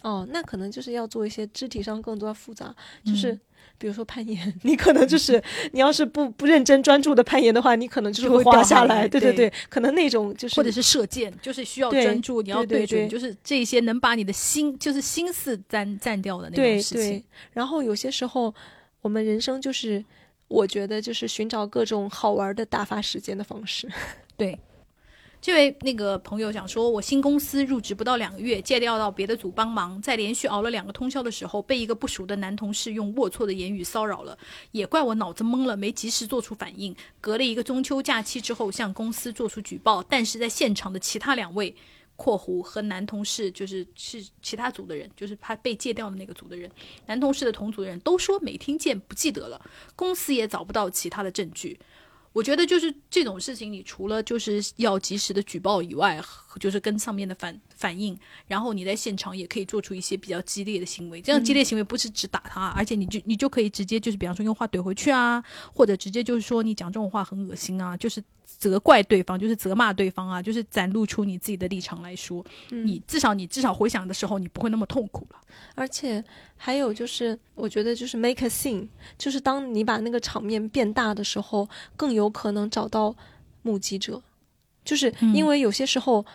哦，那可能就是要做一些肢体上更多复杂，就是、嗯比如说攀岩，你可能就是你要是不不认真专注的攀岩的话，你可能就是会掉滑下下来对对对可能那种就是或者是射箭，就是需要专注，你要准，对对对就是这些能把你的心，就是心思占占掉的那对种事情对。，然后有些时候我们人生就是。我觉得就是寻找各种好玩的打发时间的方式。对，这位那个朋友讲说，我新公司入职不到两个月，借调到别的组帮忙，在连续熬了两个通宵的时候，被一个不熟的男同事用龌龊的言语骚扰了，也怪我脑子懵了，没及时做出反应。隔了一个中秋假期之后，向公司做出举报，但是在现场的其他两位。括弧和男同事就是是其他组的人，就是他被借调的那个组的人，男同事的同组的人都说没听见，不记得了，公司也找不到其他的证据。我觉得就是这种事情，你除了就是要及时的举报以外，就是跟上面的反反应，然后你在现场也可以做出一些比较激烈的行为。这样激烈行为不是只打他，而且你就你就可以直接就是比方说用话怼回去啊，或者直接就是说你讲这种话很恶心啊，就是责怪对方，就是责骂对方啊，就是展露出你自己的立场来说，你至少你至少回想的时候，你不会那么痛苦了。而且还有就是，我觉得就是 make a scene，就是当你把那个场面变大的时候，更有可能找到目击者。就是因为有些时候，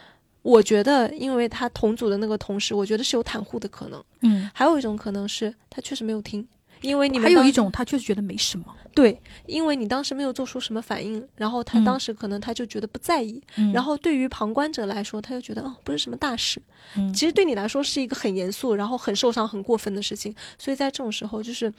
我觉得因为他同组的那个同事，我觉得是有袒护的可能。嗯，还有一种可能是他确实没有听，因为你们还有一种他就是觉得没什么，对，因为你当时没有做出什么反应，然后他嗯。当时可能他就觉得不在意，嗯。然后对于旁观者来说，他就觉得哦不是什么大事，嗯。其实对你来说是一个很严肃，然后很受伤、很过分的事情，所以在这种时候就是。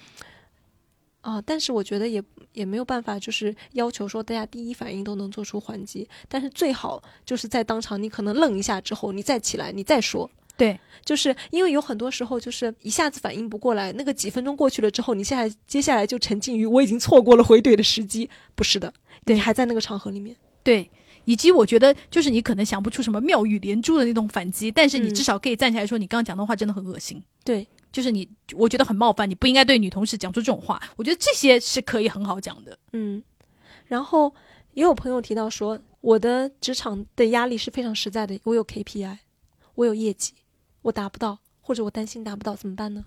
啊，但是我觉得也也没有办法，就是要求说大家第一反应都能做出还击，但是最好就是在当场你可能愣一下之后，你再起来，你再说，对，就是因为有很多时候就是一下子反应不过来，那个几分钟过去了之后，你现在接下来就沉浸于我已经错过了回怼的时机，不是的，对你还在那个场合里面。对，以及我觉得就是你可能想不出什么妙语连珠的那种反击，但是你嗯至少可以站起来说，你刚刚讲的话真的很恶心。对，就是你，我觉得很冒犯，你不应该对女同事讲出这种话。我觉得这些是可以很好讲的。嗯，然后也有朋友提到说，我的职场的压力是非常实在的，我有 KPI，我有业绩，我达不到，或者我担心达不到，怎么办呢？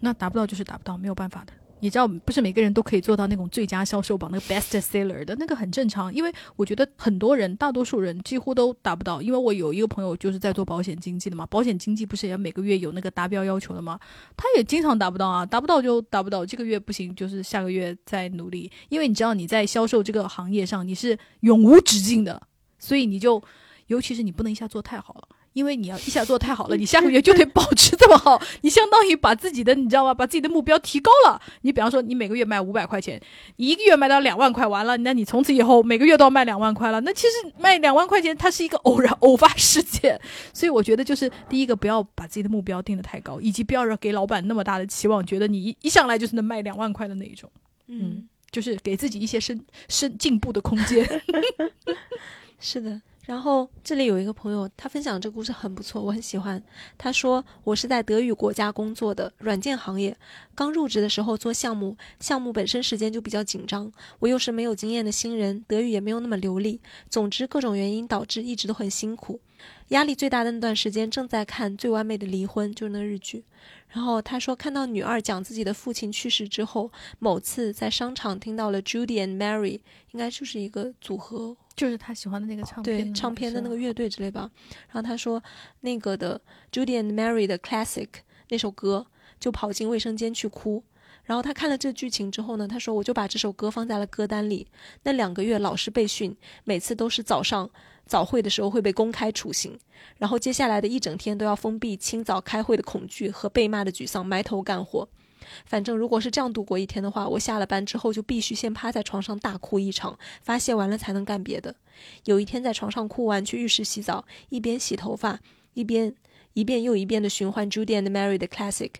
那达不到就是达不到，没有办法的。你知道，不是每个人都可以做到那种最佳销售榜那个 best seller 的，那个很正常。因为我觉得很多人，大多数人几乎都达不到。因为我有一个朋友就是在做保险经纪的嘛，保险经纪不是也每个月有那个达标要求的吗？他也经常达不到啊，达不到就达不到，这个月不行，就是下个月再努力。因为你知道你在销售这个行业上你是永无止境的，所以你就，尤其是你不能一下做太好了。因为你要一下做太好了，你下个月就得保持这么好，你相当于把自己的你知道吗？把自己的目标提高了。你比方说，你每个月卖五百块钱，你一个月卖到两万块，完了，那你从此以后每个月都要卖两万块了。那其实卖两万块钱，它是一个偶然偶发事件。所以我觉得，就是第一个，不要把自己的目标定得太高，以及不要让给老板那么大的期望，觉得你一一上来就是能卖两万块的那一种。嗯，就是给自己一些升升进步的空间。是的。然后这里有一个朋友，他分享这个故事很不错，我很喜欢。他说：“我是在德语国家工作的软件行业，刚入职的时候做项目，项目本身时间就比较紧张，我又是没有经验的新人，德语也没有那么流利。总之各种原因导致一直都很辛苦。压力最大的那段时间正在看《最完美的离婚》，就是那日剧。然后他说，看到女二讲自己的父亲去世之后，某次在商场听到了 Judy and Mary，应该就是一个组合就是他喜欢的那个唱片，对唱片的那个乐队之类吧。然后他说那个的 Judy and Mary 的 Classic 那首歌，就跑进卫生间去哭。然后他看了这剧情之后呢，他说我就把这首歌放在了歌单里。那两个月老师被训，每次都是早上早会的时候会被公开处刑，然后接下来的一整天都要封闭清早开会的恐惧和被骂的沮丧，埋头干活。反正如果是这样度过一天的话，我下了班之后就必须先趴在床上大哭一场，发泄完了才能干别的。有一天在床上哭完，去浴室洗澡，一边洗头发，一边一遍又一遍的循环 Judy and Mary 的 Classic，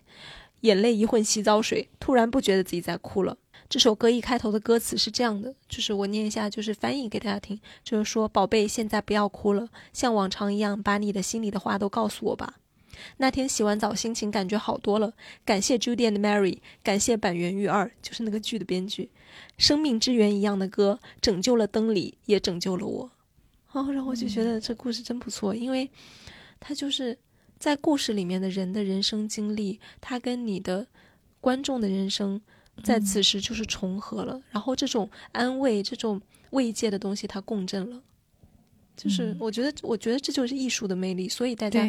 眼泪一混洗澡水，突然不觉得自己在哭了。这首歌一开头的歌词是这样的，就是我念一下，就是翻译给大家听，就是说：“宝贝，现在不要哭了，像往常一样把你的心里的话都告诉我吧。”那天洗完澡，心情感觉好多了。感谢 Judy and Mary，感谢板垣裕二，就是那个剧的编剧。生命之源一样的歌，拯救了灯里，也拯救了我。哦，然后我就觉得这故事真不错，因为它就是在故事里面的人的人生经历，他跟你的观众的人生在此时就是重合了。然后这种安慰、这种慰藉的东西，它共振了。就是我觉得，我觉得这就是艺术的魅力。所以大家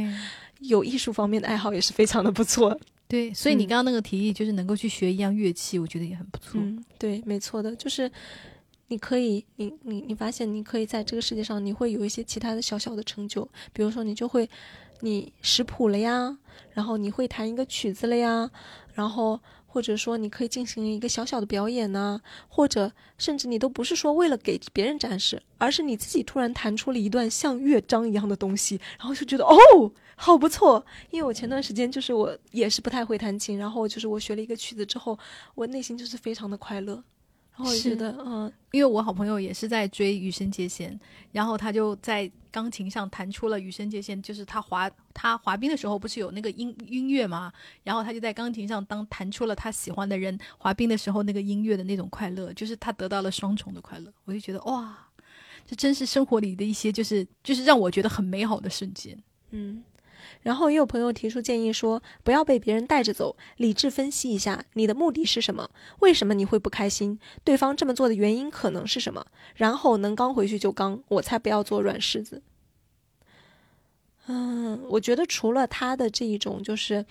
有艺术方面的爱好也是非常的不错。对，所以你嗯刚刚那个提议就是能够去学一样乐器，我觉得也很不错。嗯，对，没错的，就是你可以，你你你发现你可以在这个世界上，你会有一些其他的小小的成就，比如说你就会你识谱了呀，然后你会弹一个曲子了呀，然后或者说你可以进行一个小小的表演呐、或者甚至你都不是说为了给别人展示，而是你自己突然弹出了一段像乐章一样的东西，然后就觉得哦，好不错。因为我前段时间就是我也是不太会弹琴，然后就是我学了一个曲子之后，我内心就是非常的快乐，然后我觉是得嗯因为我好朋友也是在追《羽生结弦》，然后他就在钢琴上弹出了《羽生结弦》，就是他滑他滑冰的时候不是有那个音音乐嘛，然后他就在钢琴上当弹出了他喜欢的人滑冰的时候那个音乐的那种快乐，就是他得到了双重的快乐，我就觉得哇，这真是生活里的一些就是就是让我觉得很美好的瞬间。嗯。然后也有朋友提出建议说，不要被别人带着走，理智分析一下你的目的是什么，为什么你会不开心，对方这么做的原因可能是什么，然后能刚回去就刚，我才不要做软柿子。嗯，我觉得除了他的这一种就是，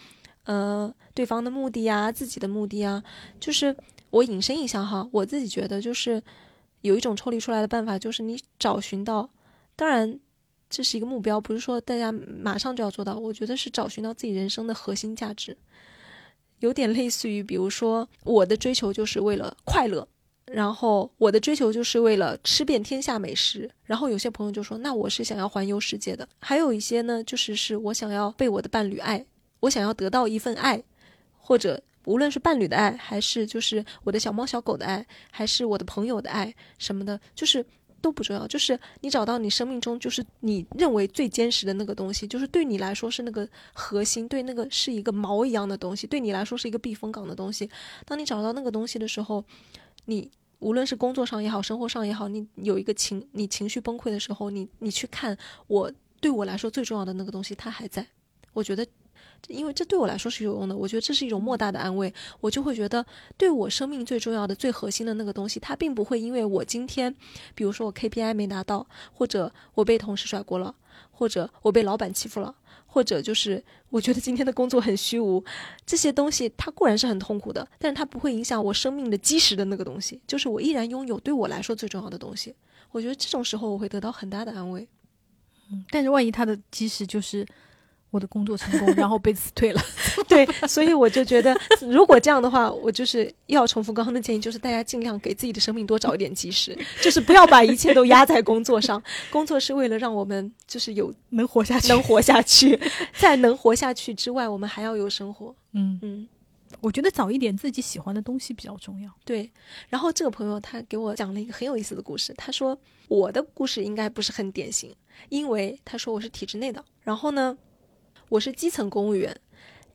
呃，对方的目的啊，自己的目的啊，就是我引申一下哈，我自己觉得就是有一种抽离出来的办法，就是你找寻到，当然这是一个目标，不是说大家马上就要做到。我觉得是找寻到自己人生的核心价值，有点类似于，比如说我的追求就是为了快乐，然后我的追求就是为了吃遍天下美食。然后有些朋友就说，那我是想要环游世界的。还有一些呢，就是是我想要被我的伴侣爱，我想要得到一份爱，或者无论是伴侣的爱，还是就是我的小猫小狗的爱，还是我的朋友的爱什么的，就是都不重要。就是你找到你生命中就是你认为最坚实的那个东西，就是对你来说是那个核心，对那个是一个锚一样的东西，对你来说是一个避风港的东西。当你找到那个东西的时候，你。无论是工作上也好，生活上也好，你有一个情，你情绪崩溃的时候，你你去看我对我来说最重要的那个东西，它还在。我觉得，因为这对我来说是有用的，我觉得这是一种莫大的安慰。我就会觉得，对我生命最重要的、最核心的那个东西，它并不会因为我今天，比如说我 KPI 没拿到，或者我被同事甩锅了，或者我被老板欺负了。或者就是我觉得今天的工作很虚无，这些东西它固然是很痛苦的，但是它不会影响我生命的基石的那个东西，就是我依然拥有对我来说最重要的东西。我觉得这种时候我会得到很大的安慰。嗯，但是万一它的基石就是。我的工作成功，然后被辞退了。对，所以我就觉得，如果这样的话，我就是又要重复刚刚的建议，就是大家尽量给自己的生命多找一点基石，就是不要把一切都压在工作上。工作是为了让我们就是有能活下去，能活下去，在能活下去之外，我们还要有生活。嗯嗯，我觉得找一点自己喜欢的东西比较重要。对，然后这个朋友他给我讲了一个很有意思的故事，他说我的故事应该不是很典型，因为他说我是体制内的，然后呢。我是基层公务员，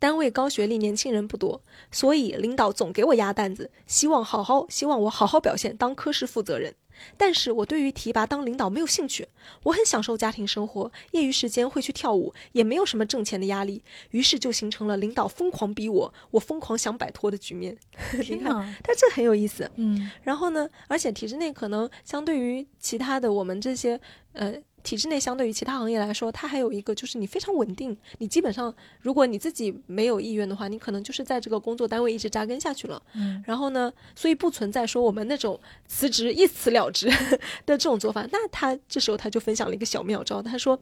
单位高学历年轻人不多，所以领导总给我压担子，希望好好，希望我好好表现，当科室负责人。但是我对于提拔当领导没有兴趣，我很享受家庭生活，业余时间会去跳舞，也没有什么挣钱的压力，于是就形成了领导疯狂逼我，我疯狂想摆脱的局面。你看，但这很有意思，嗯。然后呢，而且体制内可能相对于其他的我们这些，呃。体制内相对于其他行业来说，它还有一个就是你非常稳定。你基本上，如果你自己没有意愿的话，你可能就是在这个工作单位一直扎根下去了。嗯，然后呢，所以不存在说我们那种辞职一辞了之 的这种做法。那他这时候他就分享了一个小妙招，他说，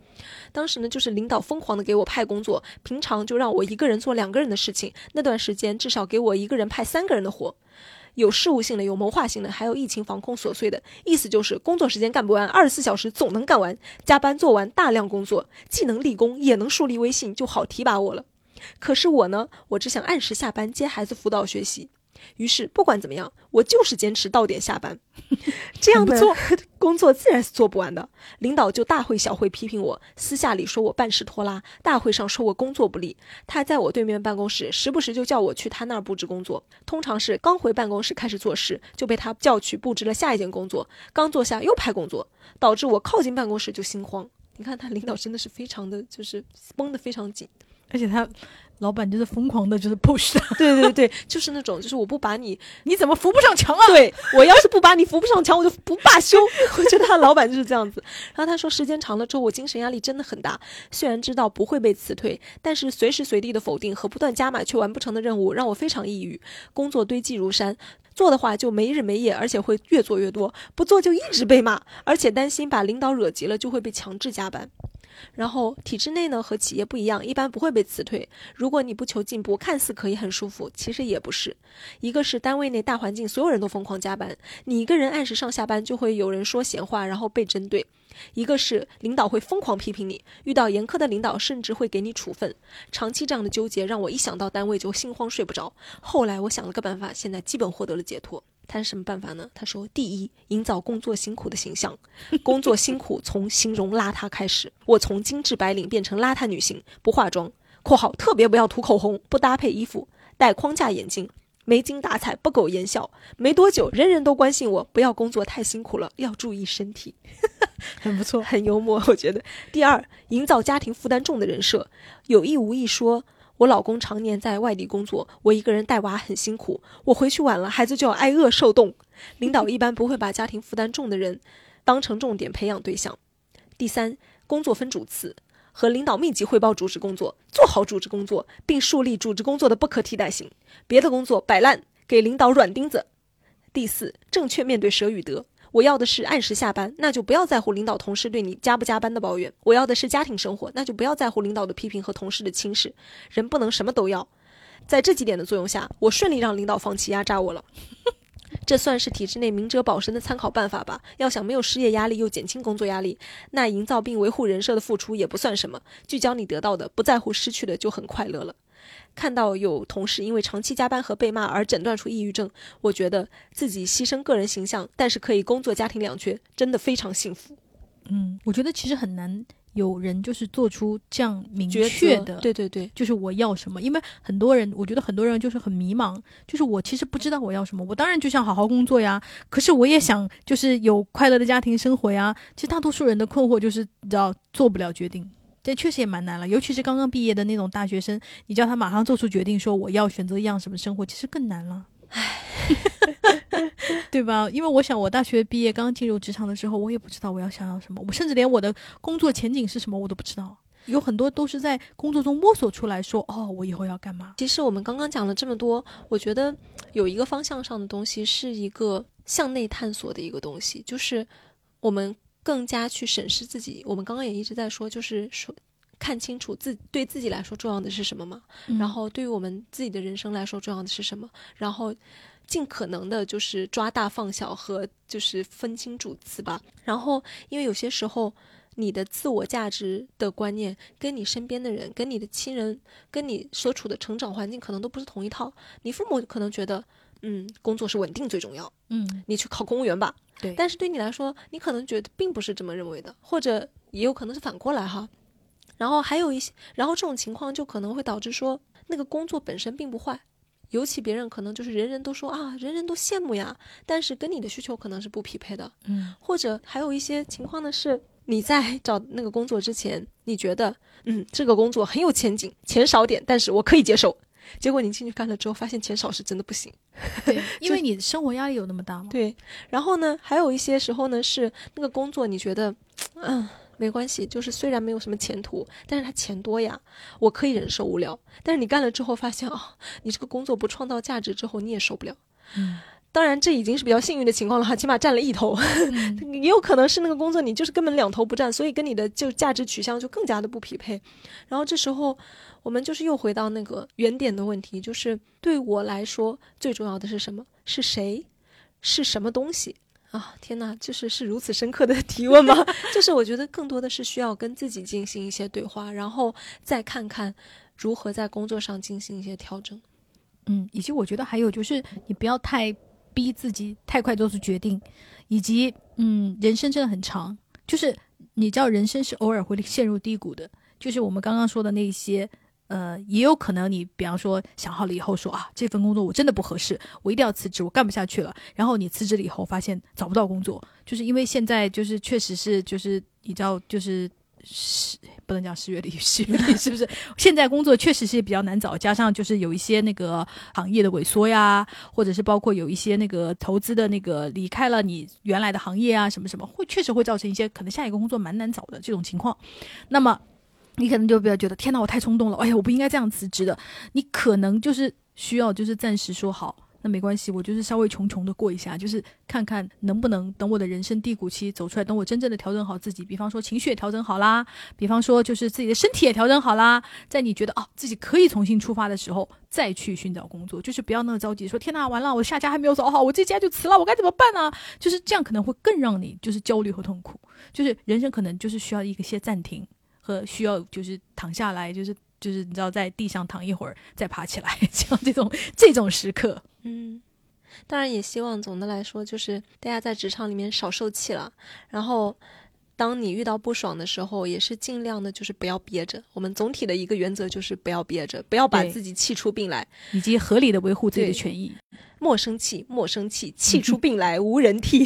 当时呢就是领导疯狂的给我派工作，平常就让我一个人做两个人的事情，那段时间至少给我一个人派三个人的活。有事务性的，有谋划性的，还有疫情防控琐碎的。意思就是工作时间干不完，二十四小时总能干完，加班做完大量工作，既能立功，也能树立威信，就好提拔我了。可是我呢，我只想按时下班接孩子辅导学习。于是不管怎么样，我就是坚持到点下班，这样做 工作自然是做不完的。领导就大会小会批评我，私下里说我办事拖拉，大会上说我工作不力。他在我对面办公室，时不时就叫我去他那儿布置工作。通常是刚回办公室开始做事，就被他叫去布置了下一件工作。刚坐下又派工作，导致我靠近办公室就心慌。你看他领导真的是非常的就是绷得非常紧，而且他。老板就是疯狂的，就是 push 对 对对，就是那种，就是我不把你，你怎么扶不上墙啊？对我要是不把你扶不上墙，我就不罢休。我觉得他老板就是这样子。然后他说，时间长了之后，我精神压力真的很大。虽然知道不会被辞退，但是随时随地的否定和不断加码却完不成的任务，让我非常抑郁。工作堆积如山，做的话就没日没夜，而且会越做越多；不做就一直被骂，而且担心把领导惹急了，就会被强制加班。然后体制内呢和企业不一样，一般不会被辞退。如果你不求进步，看似可以很舒服，其实也不是。一个是单位内大环境，所有人都疯狂加班，你一个人按时上下班，就会有人说闲话，然后被针对。一个是领导会疯狂批评你，遇到严苛的领导，甚至会给你处分。长期这样的纠结，让我一想到单位就心慌睡不着。后来我想了个办法，现在基本获得了解脱。他是什么办法呢？他说：第一，营造工作辛苦的形象。工作辛苦从形容邋遢开始。我从精致白领变成邋遢女性，不化妆（括号特别不要涂口红，不搭配衣服，戴框架眼镜，没精打采，不苟言笑）。没多久，人人都关心我，不要工作太辛苦了，要注意身体。很不错，很幽默，我觉得。第二，营造家庭负担重的人设，有意无意说。我老公常年在外地工作，我一个人带娃很辛苦。我回去晚了，孩子就要挨饿受冻。领导一般不会把家庭负担重的人当成重点培养对象。第三，工作分主次，和领导密集汇报主持工作，做好主持工作，并树立主持工作的不可替代性。别的工作摆烂，给领导软钉子。第四，正确面对舍与得。我要的是按时下班，那就不要在乎领导同事对你加不加班的抱怨。我要的是家庭生活，那就不要在乎领导的批评和同事的轻视。人不能什么都要，在这几点的作用下，我顺利让领导放弃压榨我了。这算是体制内明哲保身的参考办法吧。要想没有失业压力又减轻工作压力，那营造并维护人设的付出也不算什么。聚焦你得到的，不在乎失去的，就很快乐了。看到有同事因为长期加班和被骂而诊断出抑郁症，我觉得自己牺牲个人形象，但是可以工作家庭两全，真的非常幸福。嗯，我觉得其实很难有人就是做出这样明确的，对对对，就是我要什么，因为很多人，我觉得很多人就是很迷茫，就是我其实不知道我要什么，我当然就想好好工作呀，可是我也想就是有快乐的家庭生活呀。其实大多数人的困惑就是你知道做不了决定，这确实也蛮难了，尤其是刚刚毕业的那种大学生，你叫他马上做出决定说我要选择一样什么生活，其实更难了。唉 对吧？因为我想，我大学毕业刚进入职场的时候，我也不知道我要想要什么，我甚至连我的工作前景是什么我都不知道。有很多都是在工作中摸索出来说，哦，我以后要干嘛？其实我们刚刚讲了这么多，我觉得有一个方向上的东西是一个向内探索的一个东西，就是我们更加去审视自己。我们刚刚也一直在说，就是说看清楚自对自己来说重要的是什么嘛，嗯然后对于我们自己的人生来说重要的是什么，然后尽可能的就是抓大放小和就是分清主次吧。然后因为有些时候。你的自我价值的观念跟你身边的人、跟你的亲人、跟你所处的成长环境可能都不是同一套。你父母可能觉得，嗯，工作是稳定最重要，嗯，你去考公务员吧。对但是对你来说，你可能觉得并不是这么认为的，或者也有可能是反过来哈。然后还有一些，然后这种情况就可能会导致说，那个工作本身并不坏，尤其别人可能就是人人都说啊，人人都羡慕呀，但是跟你的需求可能是不匹配的。嗯，或者还有一些情况呢是。你在 找那个工作之前，你觉得，嗯，这个工作很有前景，钱少点，但是我可以接受。结果你进去干了之后，发现钱少是真的不行。对，因为你生活压力有那么大吗？对，然后呢，还有一些时候呢，是那个工作你觉得，嗯，没关系，就是虽然没有什么前途，但是他钱多呀，我可以忍受无聊。但是你干了之后发现啊、你这个工作不创造价值之后，你也受不了。嗯，当然，这已经是比较幸运的情况了哈，起码占了一头。嗯 也有可能是那个工作你就是根本两头不占，所以跟你的就价值取向就更加的不匹配。然后这时候我们就是又回到那个原点的问题，就是对我来说最重要的是什么？是谁？是什么东西？啊，天哪，就是是如此深刻的提问吗？就是我觉得更多的是需要跟自己进行一些对话，然后再看看如何在工作上进行一些调整。嗯，以及我觉得还有就是，你不要太逼自己太快做出决定，以及嗯，人生真的很长，就是你知道人生是偶尔会陷入低谷的，就是我们刚刚说的那些。呃，也有可能你，比方说想好了以后说啊，这份工作我真的不合适，我一定要辞职，我干不下去了。然后你辞职了以后，发现找不到工作，就是因为现在就是确实是就是你知道就是十不能讲十月里 十月里是不是？现在工作确实是比较难找，加上就是有一些那个行业的萎缩呀，或者是包括有一些那个投资的那个离开了你原来的行业啊，什么什么，会确实会造成一些可能下一个工作蛮难找的这种情况。那么你可能就比较觉得，天哪，我太冲动了，哎呀，我不应该这样辞职的。你可能就是需要就是暂时说好。那没关系，我就是稍微穷穷的过一下，就是看看能不能等我的人生低谷期走出来，等我真正的调整好自己，比方说情绪也调整好啦，比方说就是自己的身体也调整好啦，在你觉得啊自己可以重新出发的时候，再去寻找工作，就是不要那么着急，说天哪，完了，我下家还没有找好，我这家就辞了，我该怎么办呢？就是这样可能会更让你就是焦虑和痛苦，就是人生可能就是需要一个些暂停和需要就是躺下来，就是就是你知道在地上躺一会儿再爬起来，像这种这种时刻。嗯，当然也希望总的来说，就是大家在职场里面少受气了。然后，当你遇到不爽的时候，也是尽量的，就是不要憋着。我们总体的一个原则就是不要憋着，不要把自己气出病来。以及合理的维护自己的权益。莫生气，莫生气，气出 病来无人替。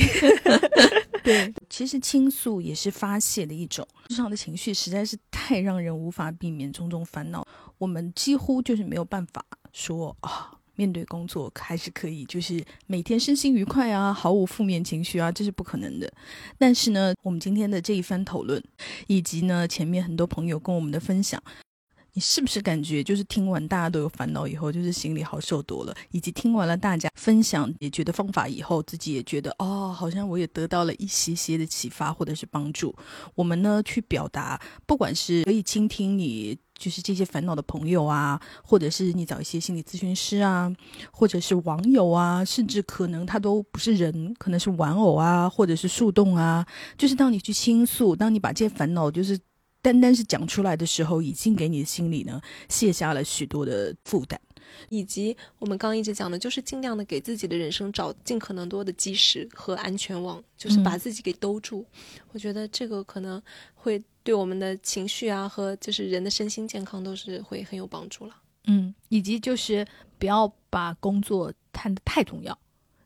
对，其实倾诉也是发泄的一种，日常的情绪实在是太让人无法避免种种烦恼，我们几乎就是没有办法说啊。面对工作还是可以，就是每天身心愉快啊，毫无负面情绪啊，这是不可能的。但是呢，我们今天的这一番讨论，以及呢前面很多朋友跟我们的分享，你是不是感觉就是听完大家都有烦恼以后，就是心里好受多了？以及听完了大家分享解决的方法以后，自己也觉得哦，好像我也得到了一些些的启发或者是帮助。我们呢去表达，不管是可以倾听你就是这些烦恼的朋友啊，或者是你找一些心理咨询师啊，或者是网友啊，甚至可能他都不是人，可能是玩偶啊，或者是树洞啊。就是当你去倾诉，当你把这些烦恼就是。单单是讲出来的时候，已经给你的心里呢卸下了许多的负担，以及我们刚刚一直讲的，就是尽量的给自己的人生找尽可能多的基石和安全网，就是把自己给兜住。我觉得这个可能会对我们的情绪啊和就是人的身心健康都是会很有帮助了。嗯，以及就是不要把工作看得太重要，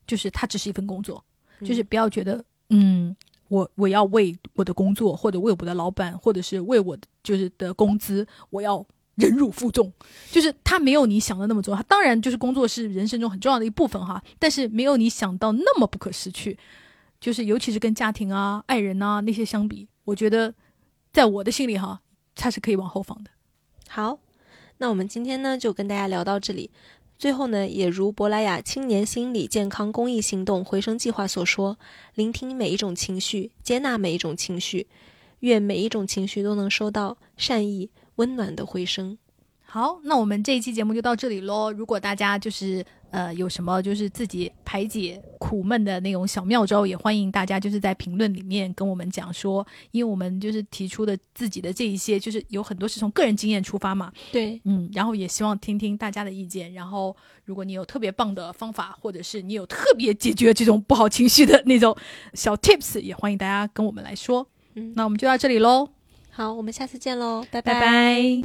就是它只是一份工作，就是不要觉得嗯。我我要为我的工作，或者为我的老板，或者是为我就是的工资，我要忍辱负重。就是他没有你想的那么重要。当然，就是工作是人生中很重要的一部分哈，但是没有你想到那么不可失去。就是尤其是跟家庭啊、爱人啊那些相比，我觉得在我的心里哈，它是可以往后放的。好，那我们今天呢就跟大家聊到这里。最后呢，也如珀莱雅青年心理健康公益行动回声计划所说，聆听每一种情绪，接纳每一种情绪，愿每一种情绪都能收到善意温暖的回声。好，那我们这一期节目就到这里喽。如果大家就是呃有什么就是自己排解苦闷的那种小妙招，也欢迎大家就是在评论里面跟我们讲说，因为我们就是提出的自己的这一些，就是有很多是从个人经验出发嘛。对，嗯，然后也希望听听大家的意见。然后如果你有特别棒的方法，或者是你有特别解决这种不好情绪的那种小 tips，也欢迎大家跟我们来说。嗯，那我们就到这里喽。好，我们下次见喽，拜拜拜。